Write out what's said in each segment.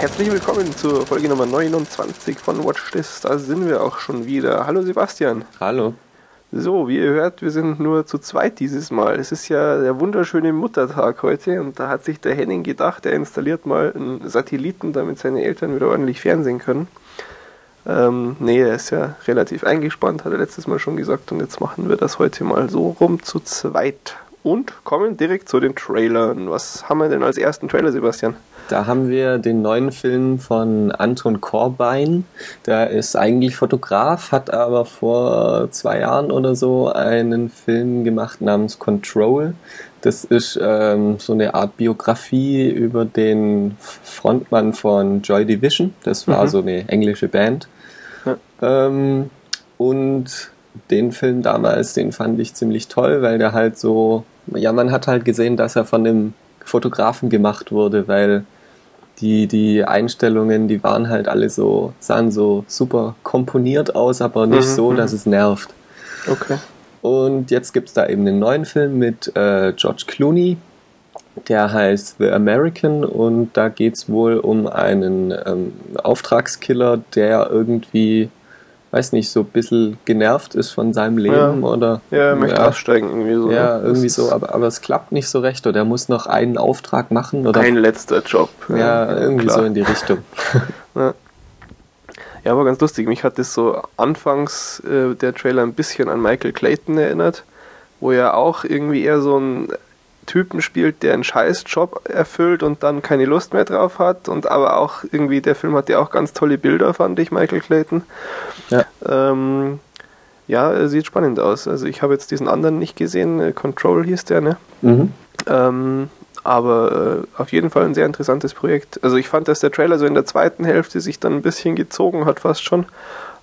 herzlich willkommen zur Folge Nummer 29 von Watch This. Da sind wir auch schon wieder. Hallo Sebastian. Hallo. So, wie ihr hört, wir sind nur zu zweit dieses Mal. Es ist ja der wunderschöne Muttertag heute und da hat sich der Henning gedacht, er installiert mal einen Satelliten, damit seine Eltern wieder ordentlich fernsehen können. Ähm, nee, er ist ja relativ eingespannt, hat er letztes Mal schon gesagt und jetzt machen wir das heute mal so rum zu zweit. Und kommen direkt zu den Trailern. Was haben wir denn als ersten Trailer, Sebastian? Da haben wir den neuen Film von Anton Corbijn. Der ist eigentlich Fotograf, hat aber vor zwei Jahren oder so einen Film gemacht namens Control. Das ist ähm, so eine Art Biografie über den Frontmann von Joy Division. Das war mhm. so eine englische Band. Ja. Ähm, und den Film damals, den fand ich ziemlich toll, weil der halt so, ja, man hat halt gesehen, dass er von dem Fotografen gemacht wurde, weil die, die Einstellungen, die waren halt alle so, sahen so super komponiert aus, aber nicht mhm, so, dass mhm. es nervt. Okay. Und jetzt gibt es da eben einen neuen Film mit äh, George Clooney, der heißt The American und da geht es wohl um einen ähm, Auftragskiller, der irgendwie weiß nicht, so ein bisschen genervt ist von seinem Leben ja. oder. Ja, er möchte ja, aussteigen irgendwie so. Ja, irgendwie so, aber, aber es klappt nicht so recht oder er muss noch einen Auftrag machen oder. Ein letzter Job. Ja, ja irgendwie klar. so in die Richtung. ja. ja, aber ganz lustig. Mich hat das so anfangs äh, der Trailer ein bisschen an Michael Clayton erinnert, wo er auch irgendwie eher so ein Typen spielt, der einen Scheißjob erfüllt und dann keine Lust mehr drauf hat. Und aber auch irgendwie, der Film hat ja auch ganz tolle Bilder, fand ich, Michael Clayton. Ja. Ähm, ja, sieht spannend aus. Also ich habe jetzt diesen anderen nicht gesehen, äh, Control hieß der, ne? Mhm. Ähm, aber äh, auf jeden Fall ein sehr interessantes Projekt. Also ich fand, dass der Trailer so in der zweiten Hälfte sich dann ein bisschen gezogen hat, fast schon.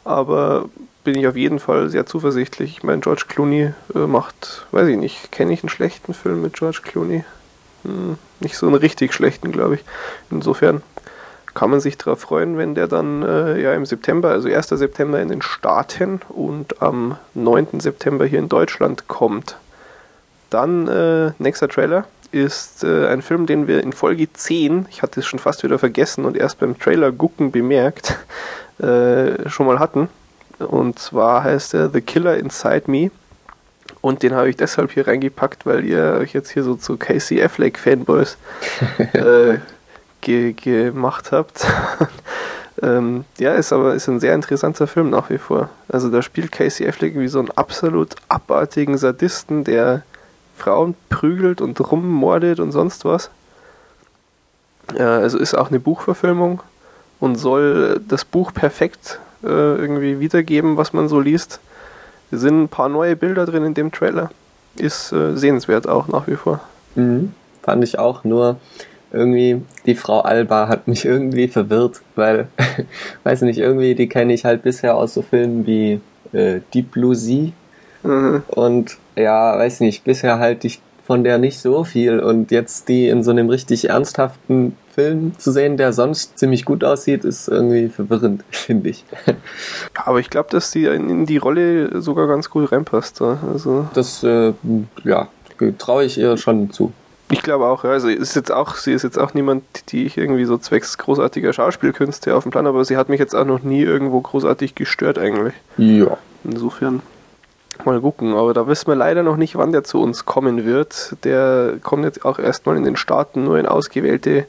Aber bin ich auf jeden Fall sehr zuversichtlich. Ich meine, George Clooney äh, macht, weiß ich nicht, kenne ich einen schlechten Film mit George Clooney? Hm, nicht so einen richtig schlechten, glaube ich. Insofern kann man sich darauf freuen, wenn der dann äh, ja im September, also 1. September in den Staaten und am 9. September hier in Deutschland kommt. Dann äh, nächster Trailer ist äh, ein Film, den wir in Folge 10, ich hatte es schon fast wieder vergessen und erst beim Trailer gucken bemerkt, äh, schon mal hatten. Und zwar heißt er The Killer Inside Me. Und den habe ich deshalb hier reingepackt, weil ihr euch jetzt hier so zu Casey Affleck Fanboys äh, ge gemacht habt. ähm, ja, ist aber ist ein sehr interessanter Film nach wie vor. Also da spielt Casey Affleck wie so einen absolut abartigen Sadisten, der Frauen prügelt und rummordet und sonst was. Äh, also ist auch eine Buchverfilmung und soll das Buch perfekt äh, irgendwie wiedergeben, was man so liest. Es sind ein paar neue Bilder drin in dem Trailer. Ist äh, sehenswert auch nach wie vor. Mhm, fand ich auch, nur irgendwie die Frau Alba hat mich irgendwie verwirrt, weil, weiß nicht, irgendwie die kenne ich halt bisher aus so Filmen wie äh, Deep Blue Sea mhm. und ja, weiß nicht, bisher halte ich von der nicht so viel und jetzt die in so einem richtig ernsthaften Film zu sehen, der sonst ziemlich gut aussieht, ist irgendwie verwirrend, finde ich. Aber ich glaube, dass sie in die Rolle sogar ganz gut reinpasst. Also das, äh, ja, traue ich ihr schon zu. Ich glaube auch, ja. Also ist jetzt auch, sie ist jetzt auch niemand, die ich irgendwie so zwecks großartiger Schauspielkünste auf dem Plan, aber sie hat mich jetzt auch noch nie irgendwo großartig gestört eigentlich. Ja. Insofern mal gucken. Aber da wissen wir leider noch nicht, wann der zu uns kommen wird. Der kommt jetzt auch erstmal in den Staaten nur in ausgewählte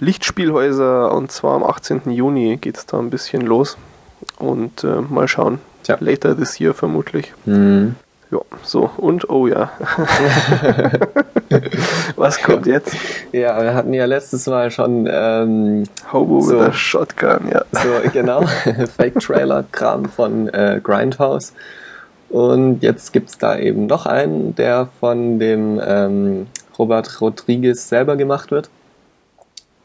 Lichtspielhäuser und zwar am 18. Juni geht es da ein bisschen los. Und äh, mal schauen. Tja. Later this year vermutlich. Mhm. Ja, so, und oh ja. Was kommt jetzt? Ja, wir hatten ja letztes Mal schon ähm, Hobo so, with a Shotgun, ja. So, genau, Fake-Trailer-Kram von äh, Grindhouse. Und jetzt gibt es da eben noch einen, der von dem ähm, Robert Rodriguez selber gemacht wird.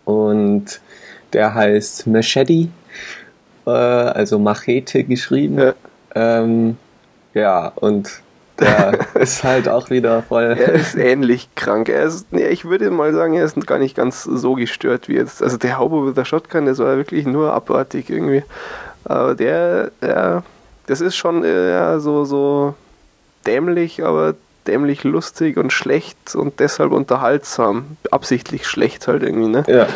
Und der heißt Machete, äh, also Machete geschrieben. Ja, ähm, ja und der ist halt auch wieder voll. Er ist ähnlich krank. Er ist, nee, ich würde mal sagen, er ist gar nicht ganz so gestört wie jetzt. Also der Hobo with the Shotgun, das war wirklich nur abartig irgendwie. Aber der, ja, das ist schon äh, so, so dämlich, aber dämlich lustig und schlecht und deshalb unterhaltsam. Absichtlich schlecht halt irgendwie, ne? Ja.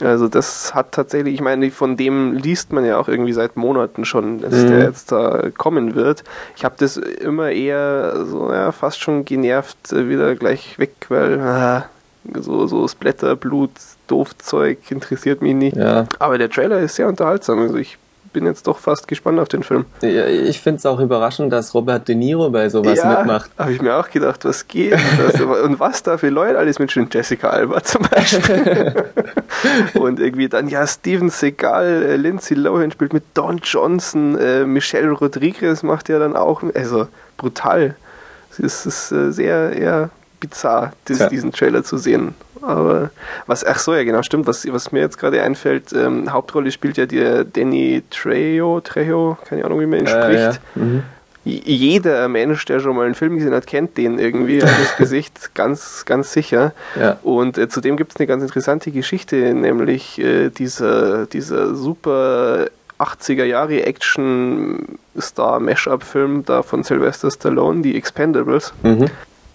Also das hat tatsächlich, ich meine, von dem liest man ja auch irgendwie seit Monaten schon, dass Mhm. der jetzt da kommen wird. Ich habe das immer eher so, ja, fast schon genervt äh, wieder gleich weg, weil ah, so, so Splatter, Blut, Doofzeug interessiert mich nicht. Ja. Aber der Trailer ist sehr unterhaltsam, also ich bin jetzt doch fast gespannt auf den Film. Ja, Ich finde es auch überraschend, dass Robert De Niro bei sowas ja, mitmacht. habe ich mir auch gedacht, was geht das, und was da für Leute alles mitspielen. Jessica Alba zum Beispiel. und irgendwie dann, ja, Steven Seagal, äh, Lindsay Lohan spielt mit Don Johnson, äh, Michelle Rodriguez macht ja dann auch, also brutal. Es ist, es ist äh, sehr, eher bizarr, dies, diesen Trailer zu sehen. Aber was, ach so, ja genau, stimmt, was, was mir jetzt gerade einfällt, ähm, Hauptrolle spielt ja der Danny Trejo, Trejo, keine Ahnung, wie man ihn Äh, spricht ja. Mhm. Jeder Mensch, der schon mal einen Film gesehen hat, kennt den irgendwie, das Gesicht ganz, ganz sicher. Ja. Und äh, zudem gibt es eine ganz interessante Geschichte, nämlich äh, dieser, dieser super 80er Jahre Action-Star-Mashup-Film da von Sylvester Stallone, die Expendables. Mhm.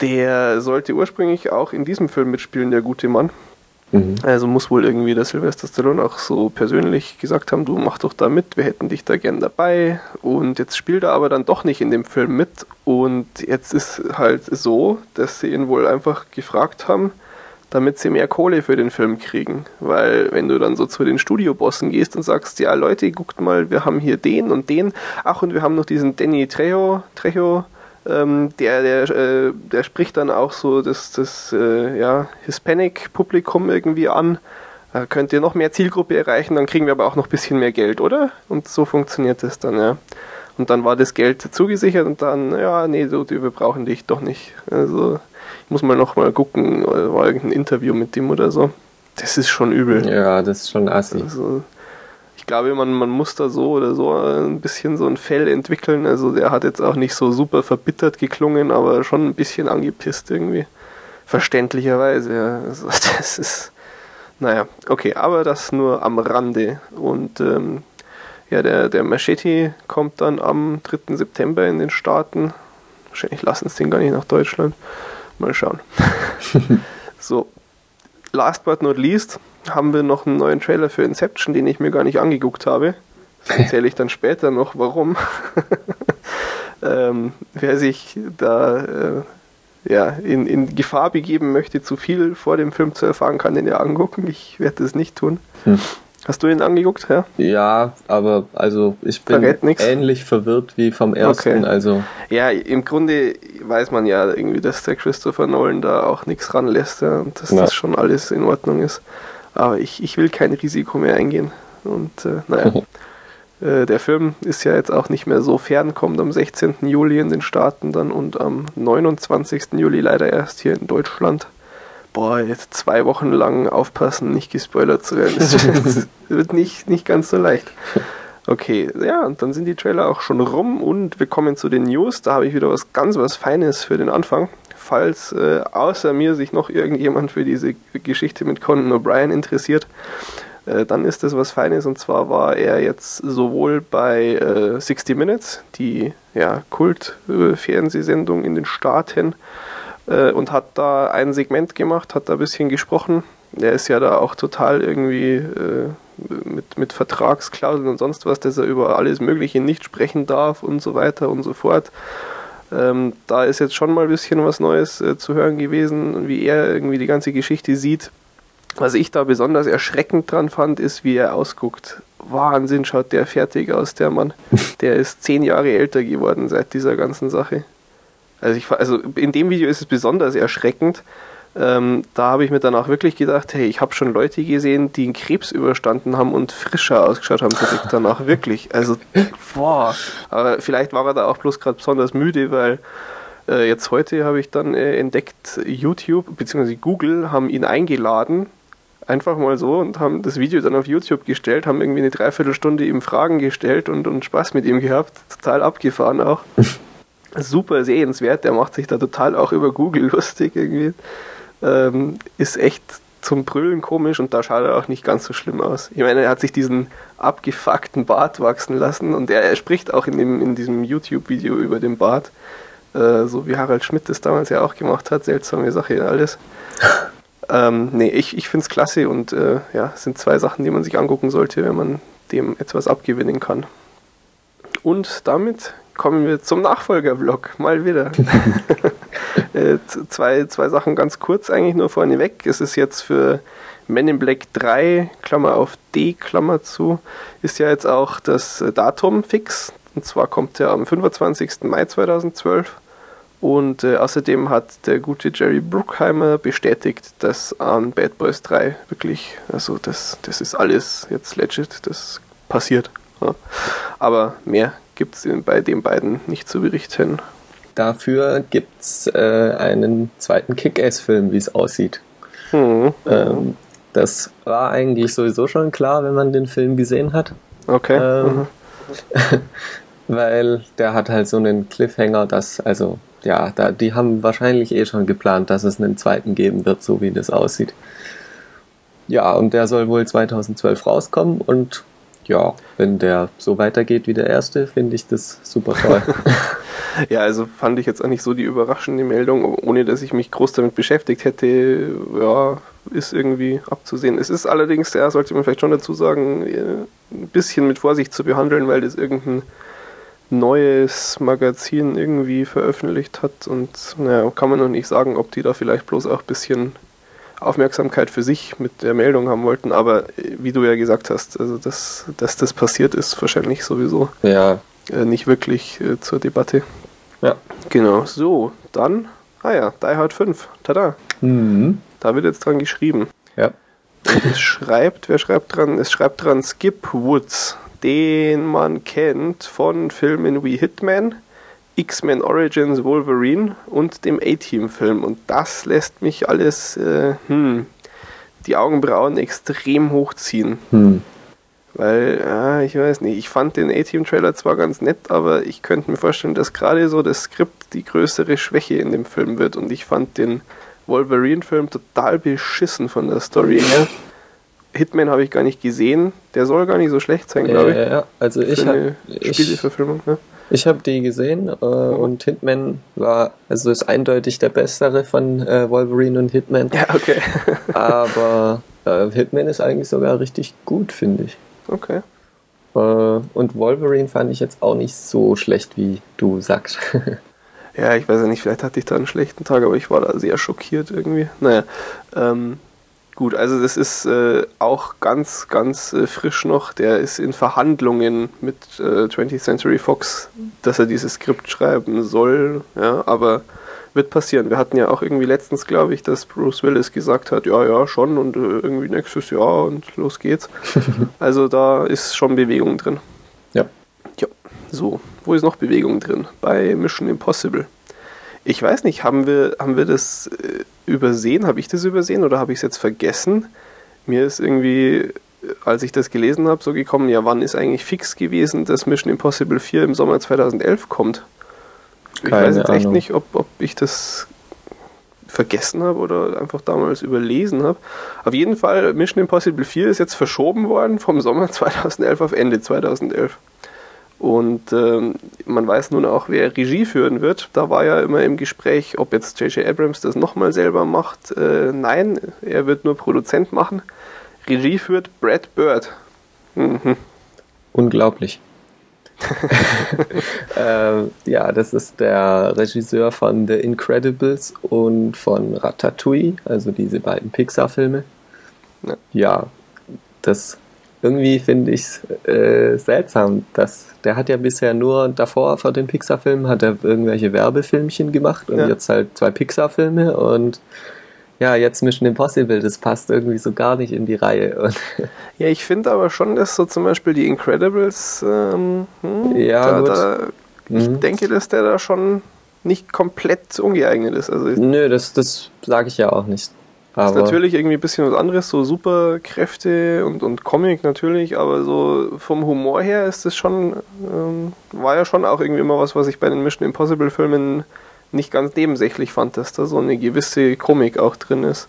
Der sollte ursprünglich auch in diesem Film mitspielen, der gute Mann. Mhm. Also muss wohl irgendwie der Sylvester Stallone auch so persönlich gesagt haben, du mach doch da mit, wir hätten dich da gern dabei. Und jetzt spielt er aber dann doch nicht in dem Film mit. Und jetzt ist halt so, dass sie ihn wohl einfach gefragt haben, damit sie mehr Kohle für den Film kriegen. Weil wenn du dann so zu den Studiobossen gehst und sagst, ja Leute, guckt mal, wir haben hier den und den. Ach, und wir haben noch diesen Danny Trejo, Trejo ähm, der, der, äh, der spricht dann auch so das, das äh, ja, Hispanic-Publikum irgendwie an. Da könnt ihr noch mehr Zielgruppe erreichen, dann kriegen wir aber auch noch ein bisschen mehr Geld, oder? Und so funktioniert das dann, ja. Und dann war das Geld zugesichert und dann, ja, nee, du, du, wir brauchen dich doch nicht. Also, ich muss mal noch mal gucken, oder war irgendein Interview mit dem oder so. Das ist schon übel. ja, das ist schon assi. Also, ich glaube, man, man muss da so oder so ein bisschen so ein Fell entwickeln. Also der hat jetzt auch nicht so super verbittert geklungen, aber schon ein bisschen angepisst irgendwie. Verständlicherweise, ja. Also das ist. Naja, okay, aber das nur am Rande. Und ähm, ja, der, der Machete kommt dann am 3. September in den Staaten. Wahrscheinlich lassen es den gar nicht nach Deutschland. Mal schauen. so, last but not least haben wir noch einen neuen Trailer für Inception, den ich mir gar nicht angeguckt habe. Das erzähle ich dann später noch, warum. ähm, wer sich da äh, ja, in, in Gefahr begeben möchte, zu viel vor dem Film zu erfahren, kann den ja angucken. Ich werde das nicht tun. Hm. Hast du ihn angeguckt? Ja? Ja, aber also ich bin ähnlich verwirrt wie vom ersten. Okay. Also ja, im Grunde weiß man ja irgendwie, dass der Christopher Nolan da auch nichts ranlässt ja, und dass Ja. das schon alles in Ordnung ist. Aber ich, ich will kein Risiko mehr eingehen. Und äh, naja. Äh, Der Film ist ja jetzt auch nicht mehr so fern, kommt am 16. Juli in den Staaten dann und am 29. Juli leider erst hier in Deutschland. Boah, jetzt zwei Wochen lang aufpassen, nicht gespoilert zu werden. Das wird nicht, nicht ganz so leicht. Okay, ja, und dann sind die Trailer auch schon rum und wir kommen zu den News. Da habe ich wieder was ganz was Feines für den Anfang. Falls äh, außer mir sich noch irgendjemand für diese Geschichte mit Conan O'Brien interessiert, äh, dann ist das was Feines. Und zwar war er jetzt sowohl bei äh, 60 Minutes, die ja, Kult-Fernsehsendung in den Staaten, äh, und hat da ein Segment gemacht, hat da ein bisschen gesprochen. Er ist ja da auch total irgendwie äh, mit, mit Vertragsklauseln und sonst was, dass er über alles Mögliche nicht sprechen darf und so weiter und so fort. Ähm, da ist jetzt schon mal ein bisschen was Neues äh, zu hören gewesen, wie er irgendwie die ganze Geschichte sieht. Was ich da besonders erschreckend dran fand, ist, wie er ausguckt. Wahnsinn, schaut der fertig aus, der Mann. Der ist zehn Jahre älter geworden seit dieser ganzen Sache. Also, ich, also in dem Video ist es besonders erschreckend. Ähm, da habe ich mir danach wirklich gedacht, hey, ich habe schon Leute gesehen, die einen Krebs überstanden haben und frischer ausgeschaut haben direkt danach. Wirklich. Also, boah. Aber vielleicht war er da auch bloß gerade besonders müde, weil äh, jetzt heute habe ich dann äh, entdeckt, YouTube bzw. Google haben ihn eingeladen. Einfach mal so und haben das Video dann auf YouTube gestellt, haben irgendwie eine Dreiviertelstunde ihm Fragen gestellt und, und Spaß mit ihm gehabt. Total abgefahren auch. Super sehenswert, der macht sich da total auch über Google lustig irgendwie. Ähm, ist echt zum Brüllen komisch und da schaut er auch nicht ganz so schlimm aus. Ich meine, er hat sich diesen abgefuckten Bart wachsen lassen und er, er spricht auch in, dem, in diesem YouTube-Video über den Bart, äh, so wie Harald Schmidt das damals ja auch gemacht hat, seltsame Sache alles. Ähm, nee, ich, ich finde es klasse und äh, ja, es sind zwei Sachen, die man sich angucken sollte, wenn man dem etwas abgewinnen kann. Und damit kommen wir zum Nachfolger-Vlog, mal wieder. äh, zwei, zwei Sachen ganz kurz eigentlich nur vorneweg. Es ist jetzt für Men in Black 3, Klammer auf D, Klammer zu, ist ja jetzt auch das Datum fix. Und zwar kommt er am 25. Mai 2012. Und äh, außerdem hat der gute Jerry Bruckheimer bestätigt, dass an Bad Boys 3 wirklich, also das, das ist alles jetzt legit, das passiert. Ja. Aber mehr gibt es bei den beiden nicht zu berichten. Dafür gibt es äh, einen zweiten Kick-Ass-Film, wie es aussieht. Mhm. Ähm, das war eigentlich sowieso schon klar, wenn man den Film gesehen hat. Okay. Ähm, mhm. weil der hat halt so einen Cliffhanger, dass, also ja, da, die haben wahrscheinlich eh schon geplant, dass es einen zweiten geben wird, so wie das aussieht. Ja, und der soll wohl 2012 rauskommen und ja, wenn der so weitergeht wie der erste, finde ich das super toll. ja, also fand ich jetzt auch nicht so die überraschende Meldung, ohne dass ich mich groß damit beschäftigt hätte. Ja, ist irgendwie abzusehen. Es ist allerdings, ja, sollte man vielleicht schon dazu sagen, ein bisschen mit Vorsicht zu behandeln, weil das irgendein neues Magazin irgendwie veröffentlicht hat und naja, kann man noch nicht sagen, ob die da vielleicht bloß auch ein bisschen Aufmerksamkeit für sich mit der Meldung haben wollten, aber äh, wie du ja gesagt hast, also das, dass das passiert ist, wahrscheinlich sowieso ja. Äh, nicht wirklich äh, zur Debatte. Ja. Genau, so, dann, ah ja, Die Hard 5, tada. Mhm. Da wird jetzt dran geschrieben. Ja. Und es schreibt, wer schreibt dran? Es schreibt dran Skip Woods den man kennt von Filmen wie Hitman, X-Men Origins Wolverine und dem A-Team-Film. Und das lässt mich alles, äh, hm, die Augenbrauen extrem hochziehen. Hm. Weil, ja, ich weiß nicht, ich fand den A-Team-Trailer zwar ganz nett, aber ich könnte mir vorstellen, dass gerade so das Skript die größere Schwäche in dem Film wird. Und ich fand den Wolverine-Film total beschissen von der Story her. Hitman habe ich gar nicht gesehen. Der soll gar nicht so schlecht sein, glaube ich. Ja, also ich habe Spieleverfilmung. Ne? Ich habe die gesehen äh, und Hitman war also ist eindeutig der bessere von äh, Wolverine und Hitman. Ja, okay. Aber äh, Hitman ist eigentlich sogar richtig gut, finde ich. Okay. Äh, und Wolverine fand ich jetzt auch nicht so schlecht, wie du sagst. ja, ich weiß ja nicht, vielleicht hatte ich da einen schlechten Tag, aber ich war da sehr schockiert irgendwie. Naja, ähm, Gut, also das ist äh, auch ganz, ganz äh, frisch noch. Der ist in Verhandlungen mit äh, 20th Century Fox, dass er dieses Skript schreiben soll. Ja, aber wird passieren. Wir hatten ja auch irgendwie letztens, glaube ich, dass Bruce Willis gesagt hat, ja, ja, schon und äh, irgendwie nächstes Jahr und los geht's. also da ist schon Bewegung drin. Ja. Ja, so. Wo ist noch Bewegung drin? Bei Mission Impossible. Ich weiß nicht, haben wir, haben wir das äh, übersehen? Habe ich das übersehen oder habe ich es jetzt vergessen? Mir ist irgendwie, als ich das gelesen habe, so gekommen, ja, wann ist eigentlich fix gewesen, dass Mission Impossible 4 im Sommer 2011 kommt? Ich Keine weiß jetzt Ahnung. echt nicht, ob, ob ich das vergessen habe oder einfach damals überlesen habe. Auf jeden Fall, Mission Impossible 4 ist jetzt verschoben worden vom Sommer 2011 auf Ende 2011. Und ähm, man weiß nun auch, wer Regie führen wird. Da war ja immer im Gespräch, ob jetzt J.J. Abrams das nochmal selber macht. Äh, nein, er wird nur Produzent machen. Regie führt Brad Bird. Mhm. Unglaublich. äh, ja, das ist der Regisseur von The Incredibles und von Ratatouille, also diese beiden Pixar-Filme. Ja. ja, das irgendwie finde ich es äh, seltsam, dass der hat ja bisher nur davor vor den Pixar-Filmen hat er irgendwelche Werbefilmchen gemacht und ja. jetzt halt zwei Pixar-Filme und ja, jetzt Mission Impossible, das passt irgendwie so gar nicht in die Reihe. Und ja, ich finde aber schon, dass so zum Beispiel die Incredibles, ähm, hm, ja, da, da, ich mhm. denke, dass der da schon nicht komplett ungeeignet ist. Also Nö, das, das sage ich ja auch nicht. Aber ist natürlich irgendwie ein bisschen was anderes, so Superkräfte und, und Comic natürlich, aber so vom Humor her ist es schon, ähm, war ja schon auch irgendwie immer was, was ich bei den Mission Impossible Filmen nicht ganz nebensächlich fand, dass da so eine gewisse Komik auch drin ist.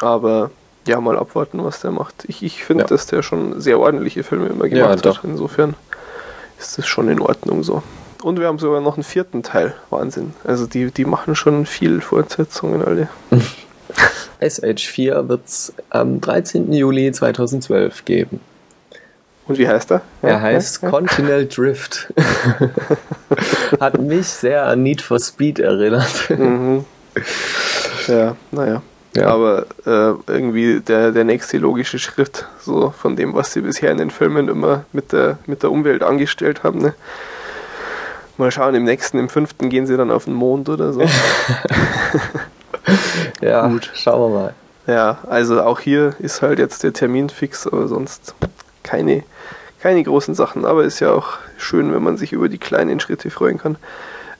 Aber ja, mal abwarten, was der macht. Ich, ich finde, ja. dass der schon sehr ordentliche Filme immer gemacht ja, hat. Insofern ist das schon in Ordnung so. Und wir haben sogar noch einen vierten Teil. Wahnsinn. Also die, die machen schon viel Fortsetzungen alle. Ice Age 4 wird es am 13. Juli 2012 geben. Und wie heißt er? Er ja, heißt ja. Continental Drift. Hat mich sehr an Need for Speed erinnert. Mhm. Ja, naja. Ja. Aber äh, irgendwie der, der nächste logische Schritt, so von dem, was sie bisher in den Filmen immer mit der, mit der Umwelt angestellt haben. Ne? Mal schauen, im nächsten, im fünften gehen sie dann auf den Mond oder so. ja, Gut. schauen wir mal. Ja, also auch hier ist halt jetzt der Termin fix, aber sonst keine, keine großen Sachen. Aber ist ja auch schön, wenn man sich über die kleinen Schritte freuen kann.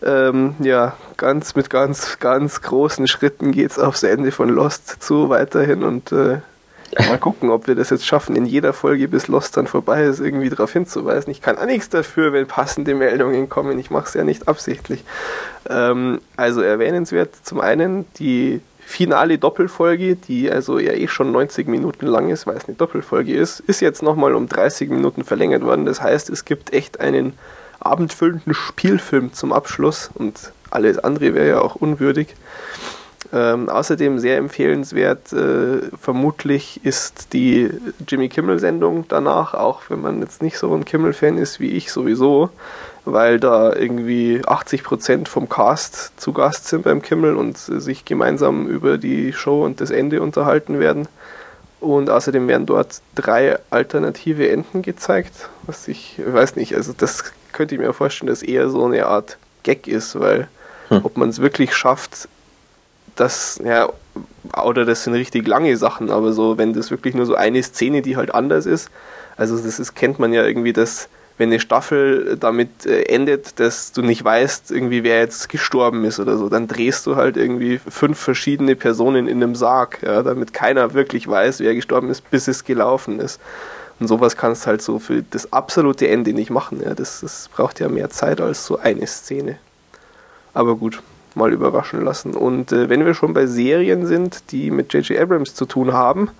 Ähm, ja, ganz mit ganz, ganz großen Schritten geht es aufs Ende von Lost zu weiterhin und äh, mal gucken, ob wir das jetzt schaffen, in jeder Folge bis Lost dann vorbei ist, irgendwie darauf hinzuweisen. Ich kann auch nichts dafür, wenn passende Meldungen kommen. Ich mache es ja nicht absichtlich. Ähm, also erwähnenswert zum einen die finale Doppelfolge, die also ja eh schon 90 Minuten lang ist, weil es eine Doppelfolge ist, ist jetzt nochmal um 30 Minuten verlängert worden. Das heißt, es gibt echt einen abendfüllenden Spielfilm zum Abschluss und alles andere wäre ja auch unwürdig. Ähm, außerdem sehr empfehlenswert, äh, vermutlich ist die Jimmy Kimmel-Sendung danach, auch wenn man jetzt nicht so ein Kimmel-Fan ist wie ich sowieso, weil da irgendwie 80% vom Cast zu Gast sind beim Kimmel und sich gemeinsam über die Show und das Ende unterhalten werden. Und außerdem werden dort drei alternative Enden gezeigt, was ich, ich weiß nicht, also das könnte ich mir vorstellen, dass eher so eine Art Gag ist, weil hm. ob man es wirklich schafft, das, ja, oder das sind richtig lange Sachen, aber so, wenn das wirklich nur so eine Szene, die halt anders ist, also das ist, kennt man ja irgendwie, dass wenn eine Staffel damit äh, endet, dass du nicht weißt, irgendwie wer jetzt gestorben ist oder so, dann drehst du halt irgendwie fünf verschiedene Personen in einem Sarg, ja, damit keiner wirklich weiß, wer gestorben ist, bis es gelaufen ist. Und sowas kannst du halt so für das absolute Ende nicht machen. Ja. Das, das braucht ja mehr Zeit als so eine Szene. Aber gut, mal überraschen lassen. Und äh, wenn wir schon bei Serien sind, die mit J.J. Abrams zu tun haben,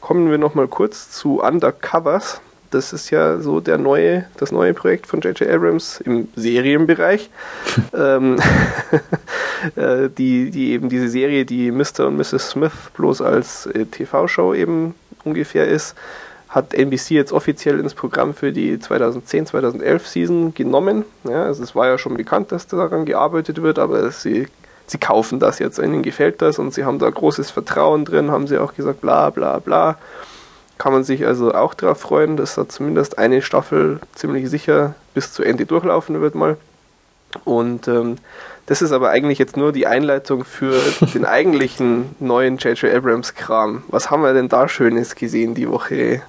kommen wir nochmal kurz zu Undercovers. Das ist ja so der neue, das neue Projekt von J.J. Abrams im Serienbereich. ähm, äh, die, die eben diese Serie, die Mr. und Mrs. Smith bloß als äh, TV-Show eben ungefähr ist, hat NBC jetzt offiziell ins Programm für die 2010-2011 Season genommen. Ja, also es war ja schon bekannt, dass daran gearbeitet wird, aber sie, sie kaufen das jetzt, ihnen gefällt das und sie haben da großes Vertrauen drin, haben sie auch gesagt, bla bla bla. Kann man sich also auch darauf freuen, dass da zumindest eine Staffel ziemlich sicher bis zu Ende durchlaufen wird mal. Und ähm, das ist aber eigentlich jetzt nur die Einleitung für den eigentlichen neuen J.J. Abrams Kram. Was haben wir denn da Schönes gesehen die Woche?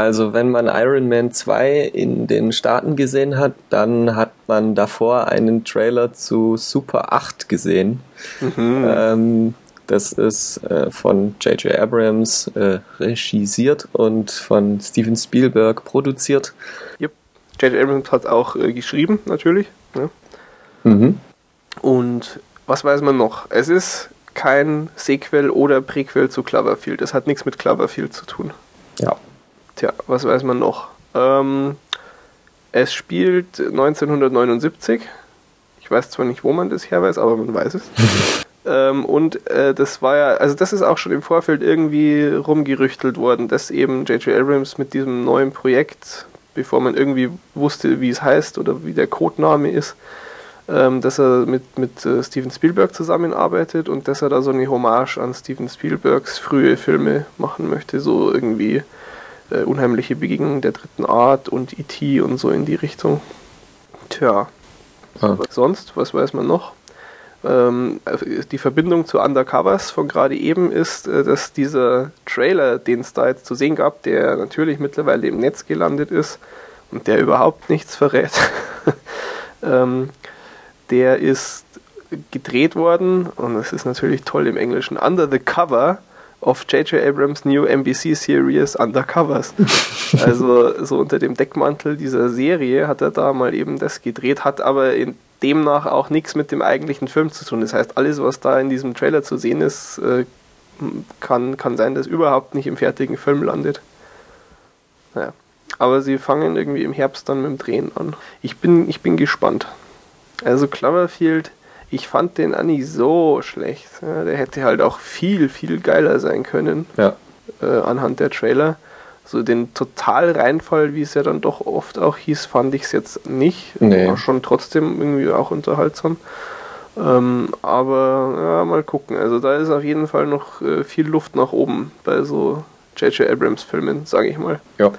Also wenn man Iron Man 2 in den Staaten gesehen hat, dann hat man davor einen Trailer zu Super 8 gesehen. Mhm. Ähm, das ist äh, von J.J. Abrams äh, regisiert und von Steven Spielberg produziert. Yep. J.J. Abrams hat auch äh, geschrieben, natürlich. Ja. Mhm. Und was weiß man noch? Es ist kein Sequel oder Prequel zu Cloverfield. Es hat nichts mit Cloverfield zu tun. Ja. Tja, was weiß man noch? Ähm, es spielt 1979. Ich weiß zwar nicht, wo man das her weiß, aber man weiß es. ähm, und äh, das war ja, also das ist auch schon im Vorfeld irgendwie rumgerüchtelt worden, dass eben J.J. Abrams mit diesem neuen Projekt, bevor man irgendwie wusste, wie es heißt oder wie der Codename ist, ähm, dass er mit, mit äh, Steven Spielberg zusammenarbeitet und dass er da so eine Hommage an Steven Spielbergs frühe Filme machen möchte, so irgendwie äh, unheimliche Begegnungen der dritten Art und E.T. und so in die Richtung. Tja. Ah. Sonst, was weiß man noch? Ähm, die Verbindung zu Undercovers von gerade eben ist, äh, dass dieser Trailer, den es da jetzt zu sehen gab, der natürlich mittlerweile im Netz gelandet ist und der überhaupt nichts verrät, ähm, der ist gedreht worden und es ist natürlich toll im Englischen. Under the Cover of J.J. Abrams' new NBC Series Undercovers. also so unter dem Deckmantel dieser Serie hat er da mal eben das gedreht, hat aber in demnach auch nichts mit dem eigentlichen Film zu tun. Das heißt, alles, was da in diesem Trailer zu sehen ist, äh, kann, kann sein, dass überhaupt nicht im fertigen Film landet. Naja. Aber sie fangen irgendwie im Herbst dann mit dem Drehen an. Ich bin, ich bin gespannt. Also Cloverfield Ich fand den nicht so schlecht. Ja, der hätte halt auch viel, viel geiler sein können. Ja. Äh, anhand der Trailer. So den Total-Reinfall, wie es ja dann doch oft auch hieß, fand ich es jetzt nicht. Nee. War schon trotzdem irgendwie auch unterhaltsam. Ähm, aber ja, mal gucken. Also da ist auf jeden Fall noch äh, viel Luft nach oben bei so J.J. Abrams Filmen, sage ich mal. Ja.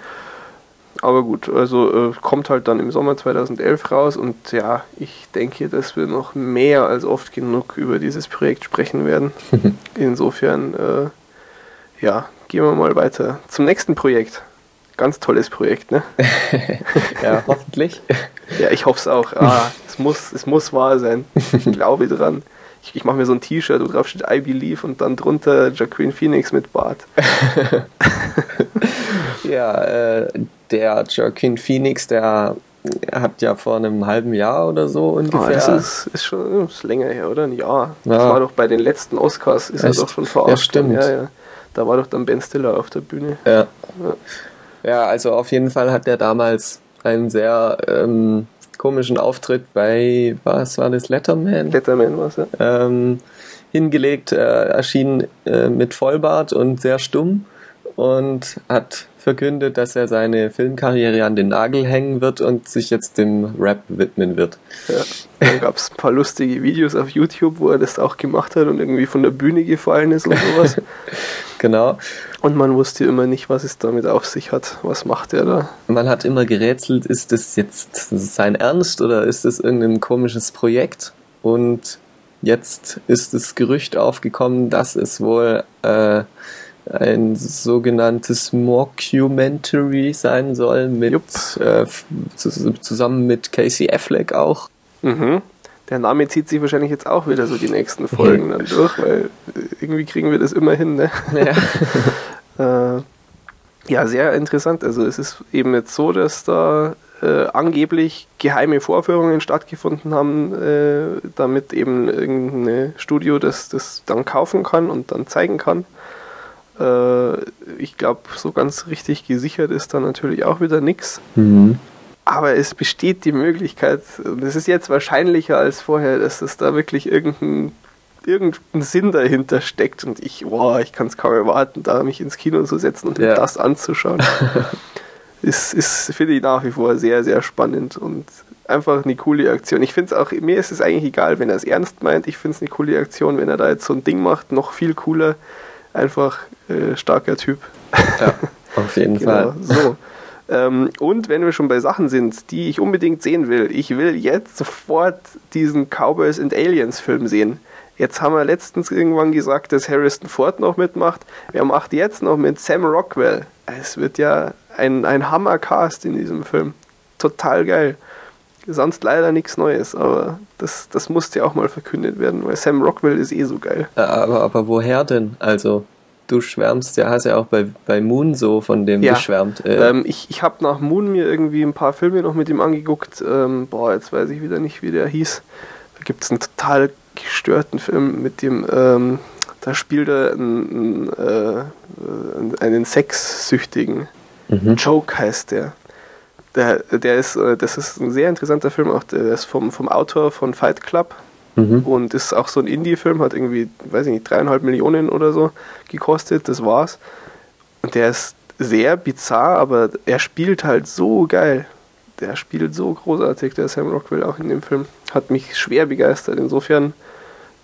Aber gut, also äh, kommt halt dann im Sommer 2011 raus und ja, ich denke, dass wir noch mehr als oft genug über dieses Projekt sprechen werden. Insofern, äh, ja, gehen wir mal weiter zum nächsten Projekt. Ganz tolles Projekt, ne? ja, hoffentlich. Ja, ich hoffe es auch. Ah, es, muss, es muss wahr sein. Ich glaube dran. Ich, ich mache mir so ein T-Shirt, wo drauf steht I Believe und dann drunter Jacqueline Phoenix mit Bart. ja, äh, der Joaquin Phoenix, der hat ja vor einem halben Jahr oder so ungefähr. Ah, das ist, ist schon ist länger her, oder? Ein Jahr. Ja. Das war doch bei den letzten Oscars, ist Echt? er doch schon verarscht. Ja, stimmt. Ja, ja. Da war doch dann Ben Stiller auf der Bühne. Ja. ja, also auf jeden Fall hat er damals einen sehr ähm, komischen Auftritt bei, was war das, Letterman? Letterman war es, ja. ähm, hingelegt, äh, erschien äh, mit Vollbart und sehr stumm und hat verkündet, dass er seine Filmkarriere an den Nagel hängen wird und sich jetzt dem Rap widmen wird. ja. Dann gab es ein paar lustige Videos auf YouTube, wo er das auch gemacht hat und irgendwie von der Bühne gefallen ist und sowas. Genau. und man wusste immer nicht, was es damit auf sich hat. Was macht er da? Man hat immer gerätselt, ist das jetzt sein Ernst oder ist das irgendein komisches Projekt? Und jetzt ist das Gerücht aufgekommen, dass es wohl äh, ein sogenanntes Mockumentary sein soll, mit, äh, zusammen mit Casey Affleck auch. Mhm. Der Name zieht sich wahrscheinlich jetzt auch wieder so die nächsten Folgen dann durch, weil äh, irgendwie kriegen wir das immer hin, ne? Ja. Äh, ja, sehr interessant. Also es ist eben jetzt so, dass da äh, angeblich geheime Vorführungen stattgefunden haben, äh, damit eben irgendein Studio das, das dann kaufen kann und dann zeigen kann. Äh, ich glaube, so ganz richtig gesichert ist da natürlich auch wieder nichts. Mhm. Aber es besteht die Möglichkeit, und es ist jetzt wahrscheinlicher als vorher, dass es da wirklich irgendein, irgendein Sinn dahinter steckt. Und ich, boah, ich kann es kaum erwarten, da mich ins Kino zu setzen und Ja. das anzuschauen. ist, ist finde ich nach wie vor sehr, sehr spannend und einfach eine coole Aktion. Ich finde es auch, mir ist es eigentlich egal, wenn er es ernst meint. Ich finde es eine coole Aktion, wenn er da jetzt so ein Ding macht, noch viel cooler. Einfach äh, starker Typ. ja, auf jeden Fall. Genau, so. ähm, und wenn wir schon bei Sachen sind, die ich unbedingt sehen will, ich will jetzt sofort diesen Cowboys and Aliens Film sehen. Jetzt haben wir letztens irgendwann gesagt, dass Harrison Ford noch mitmacht. Wer macht jetzt noch mit Sam Rockwell? Es wird ja ein, ein Hammercast in diesem Film. Total geil. Sonst leider nichts Neues, aber das, das musste ja auch mal verkündet werden, weil Sam Rockwell ist eh so geil. Äh, Aber, aber woher denn? Also, du schwärmst ja, hast ja auch bei, bei Moon so von dem Ja. geschwärmt. Äh, Ähm, ich ich habe nach Moon mir irgendwie ein paar Filme noch mit ihm angeguckt. Ähm, boah, jetzt weiß ich wieder nicht, wie der hieß. Da gibt es einen total gestörten Film mit dem, ähm, da spielt er einen, einen, äh, einen Sexsüchtigen. mhm. Joke heißt der. Der, der ist, äh, das ist ein sehr interessanter Film, auch der ist vom, vom Autor von Fight Club Mhm. und ist auch so ein Indie-Film, hat irgendwie, weiß ich nicht, dreieinhalb Millionen oder so gekostet, das war's. Und der ist sehr bizarr, aber er spielt halt so geil. Der spielt so großartig, der Sam Rockwell auch in dem Film. Hat mich schwer begeistert. Insofern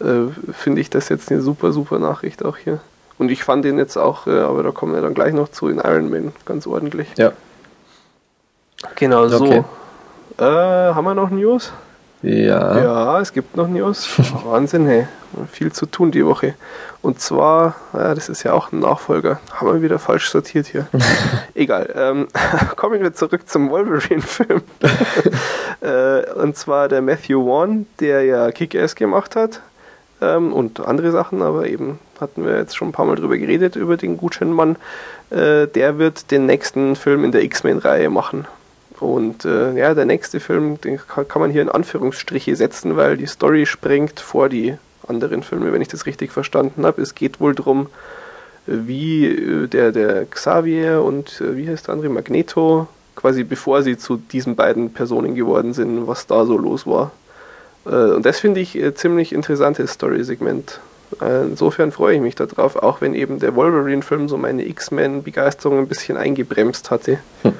äh, finde ich das jetzt eine super, super Nachricht auch hier. Und ich fand den jetzt auch, äh, aber da kommen wir dann gleich noch zu, in Iron Man ganz ordentlich. Ja. Genau so. Okay. Äh, haben wir noch News? Ja. Ja, es gibt noch News. Wahnsinn, hey. Viel zu tun die Woche. Und zwar, ja, das ist ja auch ein Nachfolger. Haben wir wieder falsch sortiert hier. Egal. Ähm, kommen wir zurück zum Wolverine-Film. äh, und zwar der Matthew Vaughn, der ja Kick-Ass gemacht hat. Ähm, und andere Sachen, aber eben hatten wir jetzt schon ein paar Mal drüber geredet, über den guten Mann. Äh, der wird den nächsten Film in der X-Men-Reihe machen. Und äh, ja, der nächste Film, den kann, man hier in Anführungsstriche setzen, weil die Story springt vor die anderen Filme, wenn ich das richtig verstanden habe. Es geht wohl darum, wie äh, der, der Xavier und äh, wie heißt der andere, Magneto, quasi bevor sie zu diesen beiden Personen geworden sind, was da so los war. Äh, und das finde ich ziemlich interessantes Story-Segment. Insofern freue ich mich darauf, auch wenn eben der Wolverine-Film so meine X-Men-Begeisterung ein bisschen eingebremst hatte. Hm.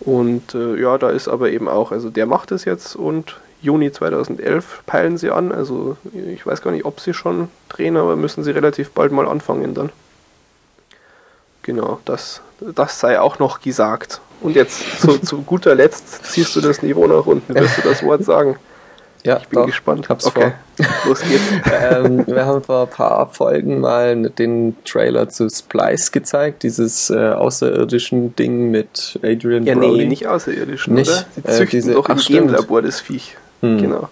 Und äh, ja, da ist aber eben auch, also der macht es jetzt und Juni 2011 peilen sie an. Also ich weiß gar nicht, ob sie schon drehen, aber müssen sie relativ bald mal anfangen dann. Genau, das, das sei auch noch gesagt. Und jetzt so, zu guter Letzt ziehst du das Niveau nach unten. Wirst du das Wort sagen? Ja, ich bin doch, gespannt. Hab's okay. vor. Los geht's. ähm, wir haben vor ein paar Folgen mal den Trailer zu Splice gezeigt, dieses äh, außerirdischen Ding mit Adrian ja, Brody. Ja, nee, nicht außerirdischen, nicht? oder? Sie züchten äh, diese, doch im Genlabor das Viech. Hm. Genau.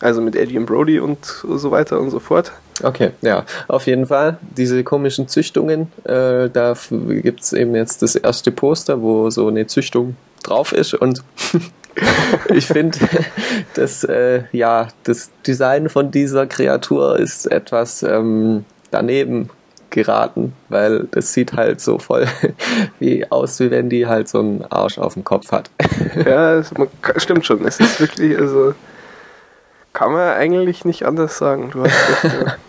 Also mit Adrian Brody und so weiter und so fort. Okay, ja, auf jeden Fall. Diese komischen Züchtungen, äh, da gibt es eben jetzt das erste Poster, wo so eine Züchtung drauf ist und ich finde, das, äh, ja, das Design von dieser Kreatur ist etwas ähm, daneben geraten, weil das sieht halt so voll wie aus, wie wenn die halt so einen Arsch auf dem Kopf hat. ja, es, man, stimmt schon. Es ist wirklich, also kann man eigentlich nicht anders sagen. Du hast recht, ja.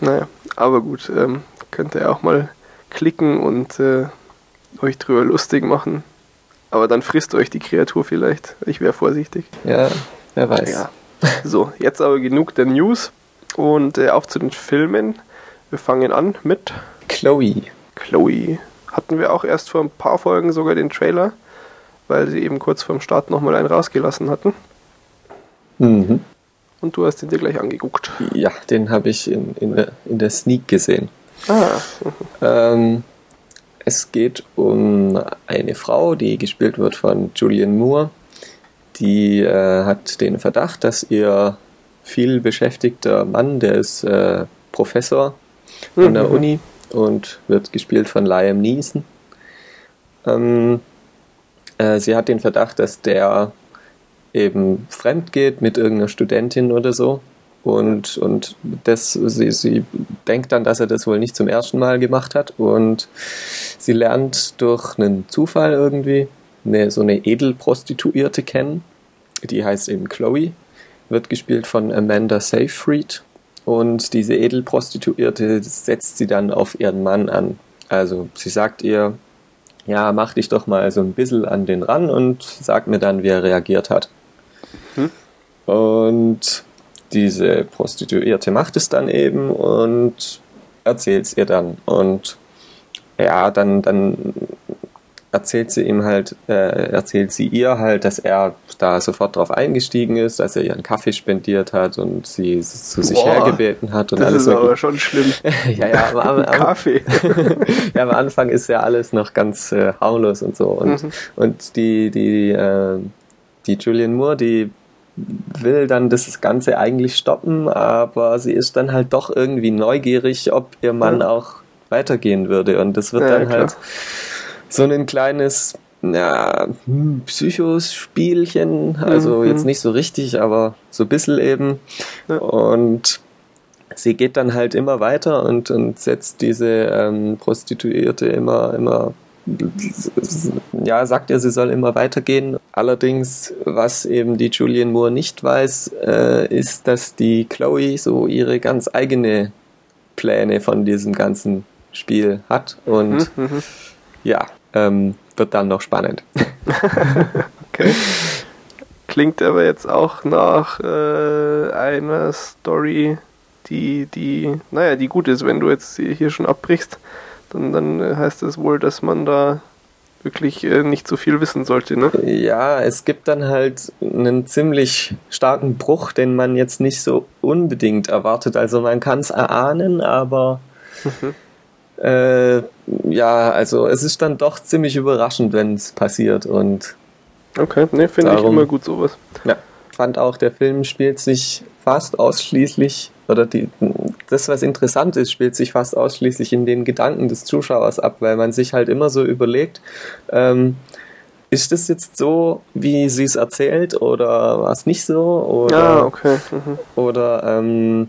Naja, aber gut, ähm, könnt ihr auch mal klicken und äh, euch drüber lustig machen. Aber dann frisst euch die Kreatur vielleicht. Ich wäre vorsichtig. Ja, wer weiß. Ja. So, jetzt aber genug der News und äh, auf zu den Filmen. Wir fangen an mit Chloe. Chloe. Hatten wir auch erst vor ein paar Folgen sogar den Trailer, weil sie eben kurz vorm Start nochmal einen rausgelassen hatten. Mhm. Und du hast ihn dir gleich angeguckt. Ja, den habe ich in, in, der, in der Sneak gesehen. Ah. Ähm, es geht um eine Frau, die gespielt wird von Julian Moore. Die äh, hat den Verdacht, dass ihr viel beschäftigter Mann, der ist äh, Professor mhm. an der mhm. Uni und wird gespielt von Liam Neeson. Ähm, äh, sie hat den Verdacht, dass der eben fremd geht mit irgendeiner Studentin oder so. Und, und das, sie, sie denkt dann, dass er das wohl nicht zum ersten Mal gemacht hat. Und sie lernt durch einen Zufall irgendwie eine, so eine Edelprostituierte kennen. Die heißt eben Chloe. Wird gespielt von Amanda Seyfried. Und diese Edelprostituierte setzt sie dann auf ihren Mann an. Also sie sagt ihr, ja, mach dich doch mal so ein bisschen an den ran und sag mir dann, wie er reagiert hat. Hm? Und diese Prostituierte macht es dann eben und erzählt es ihr dann. Und ja, dann, dann erzählt sie ihm halt, äh, erzählt sie ihr halt, dass er da sofort drauf eingestiegen ist, dass er ihren Kaffee spendiert hat und sie zu sich Boah, hergebeten hat und das alles. Das ist aber schon schlimm. ja, ja, am, am, Kaffee. ja, am Anfang ist ja alles noch ganz äh, harmlos und so. Und, mhm. und die, die, äh, die Julian Moore, die will dann das Ganze eigentlich stoppen, aber sie ist dann halt doch irgendwie neugierig, ob ihr Mann ja. auch weitergehen würde. Und das wird ja, dann klar. halt so ein kleines ja, hm, Psychospielchen, also mhm. jetzt nicht so richtig, aber so ein bisschen eben. Ja. Und sie geht dann halt immer weiter und, und setzt diese ähm, Prostituierte immer, immer ja, sagt er, sie soll immer weitergehen. Allerdings, was eben die Julian Moore nicht weiß, äh, ist, dass die Chloe so ihre ganz eigene Pläne von diesem ganzen Spiel hat. Und mhm, mhm. ja, ähm, wird dann noch spannend. okay. Klingt aber jetzt auch nach äh, einer Story, die, die, naja, die gut ist, wenn du jetzt hier schon abbrichst dann, dann heißt es wohl, dass man da wirklich äh, nicht so viel wissen sollte, ne? Ja, es gibt dann halt einen ziemlich starken Bruch, den man jetzt nicht so unbedingt erwartet. Also man kann es erahnen, aber mhm. äh, ja, also es ist dann doch ziemlich überraschend, wenn es passiert und Okay, ne, finde ich immer gut sowas. Ja, fand auch, der Film spielt sich fast ausschließlich oder die, das, was interessant ist, spielt sich fast ausschließlich in den Gedanken des Zuschauers ab, weil man sich halt immer so überlegt, ähm, ist das jetzt so, wie sie es erzählt, oder war es nicht so? Oder, ah, okay. Mhm. Oder ähm,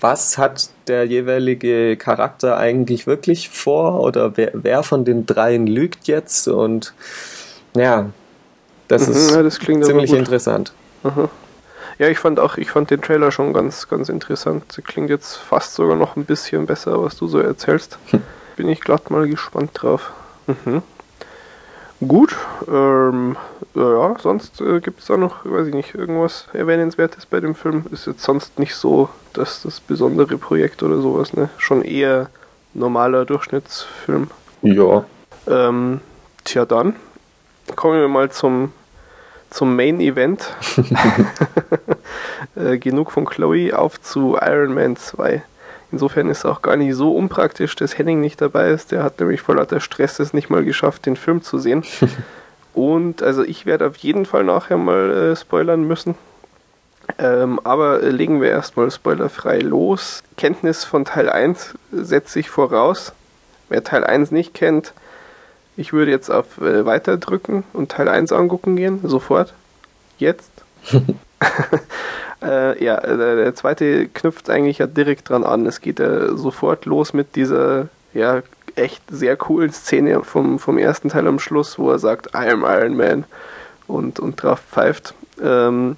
was hat der jeweilige Charakter eigentlich wirklich vor? Oder wer, wer von den dreien lügt jetzt? Und ja, das mhm, ist ja, das ziemlich interessant. Aha. Ja, ich fand auch, ich fand den Trailer schon ganz, ganz interessant. Klingt jetzt fast sogar noch ein bisschen besser, was du so erzählst. Hm. Bin ich glatt mal gespannt drauf. Mhm. Gut, ähm, ja, sonst äh, gibt es da noch, weiß ich nicht, irgendwas Erwähnenswertes bei dem Film. Ist jetzt sonst nicht so, dass das besondere Projekt oder sowas, ne? Schon eher normaler Durchschnittsfilm. Ja. Ähm, tja, dann kommen wir mal zum, zum Main Event. äh, genug von Chloe, auf zu Iron Man 2. Insofern ist es auch gar nicht so unpraktisch, dass Henning nicht dabei ist. Der hat nämlich vor lauter Stress es nicht mal geschafft, den Film zu sehen. Und also ich werde auf jeden Fall nachher mal äh, spoilern müssen. Ähm, aber äh, legen wir erstmal spoilerfrei los. Kenntnis von Teil 1 setze ich voraus. Wer Teil 1 nicht kennt, ich würde jetzt auf äh, Weiter drücken und Teil 1 angucken gehen, sofort. Jetzt. Äh, ja, äh, der zweite knüpft eigentlich ja direkt dran an. Es geht ja sofort los mit dieser, ja, echt sehr coolen Szene vom, vom ersten Teil am Schluss, wo er sagt, I am Iron Man und, und drauf pfeift. Ähm,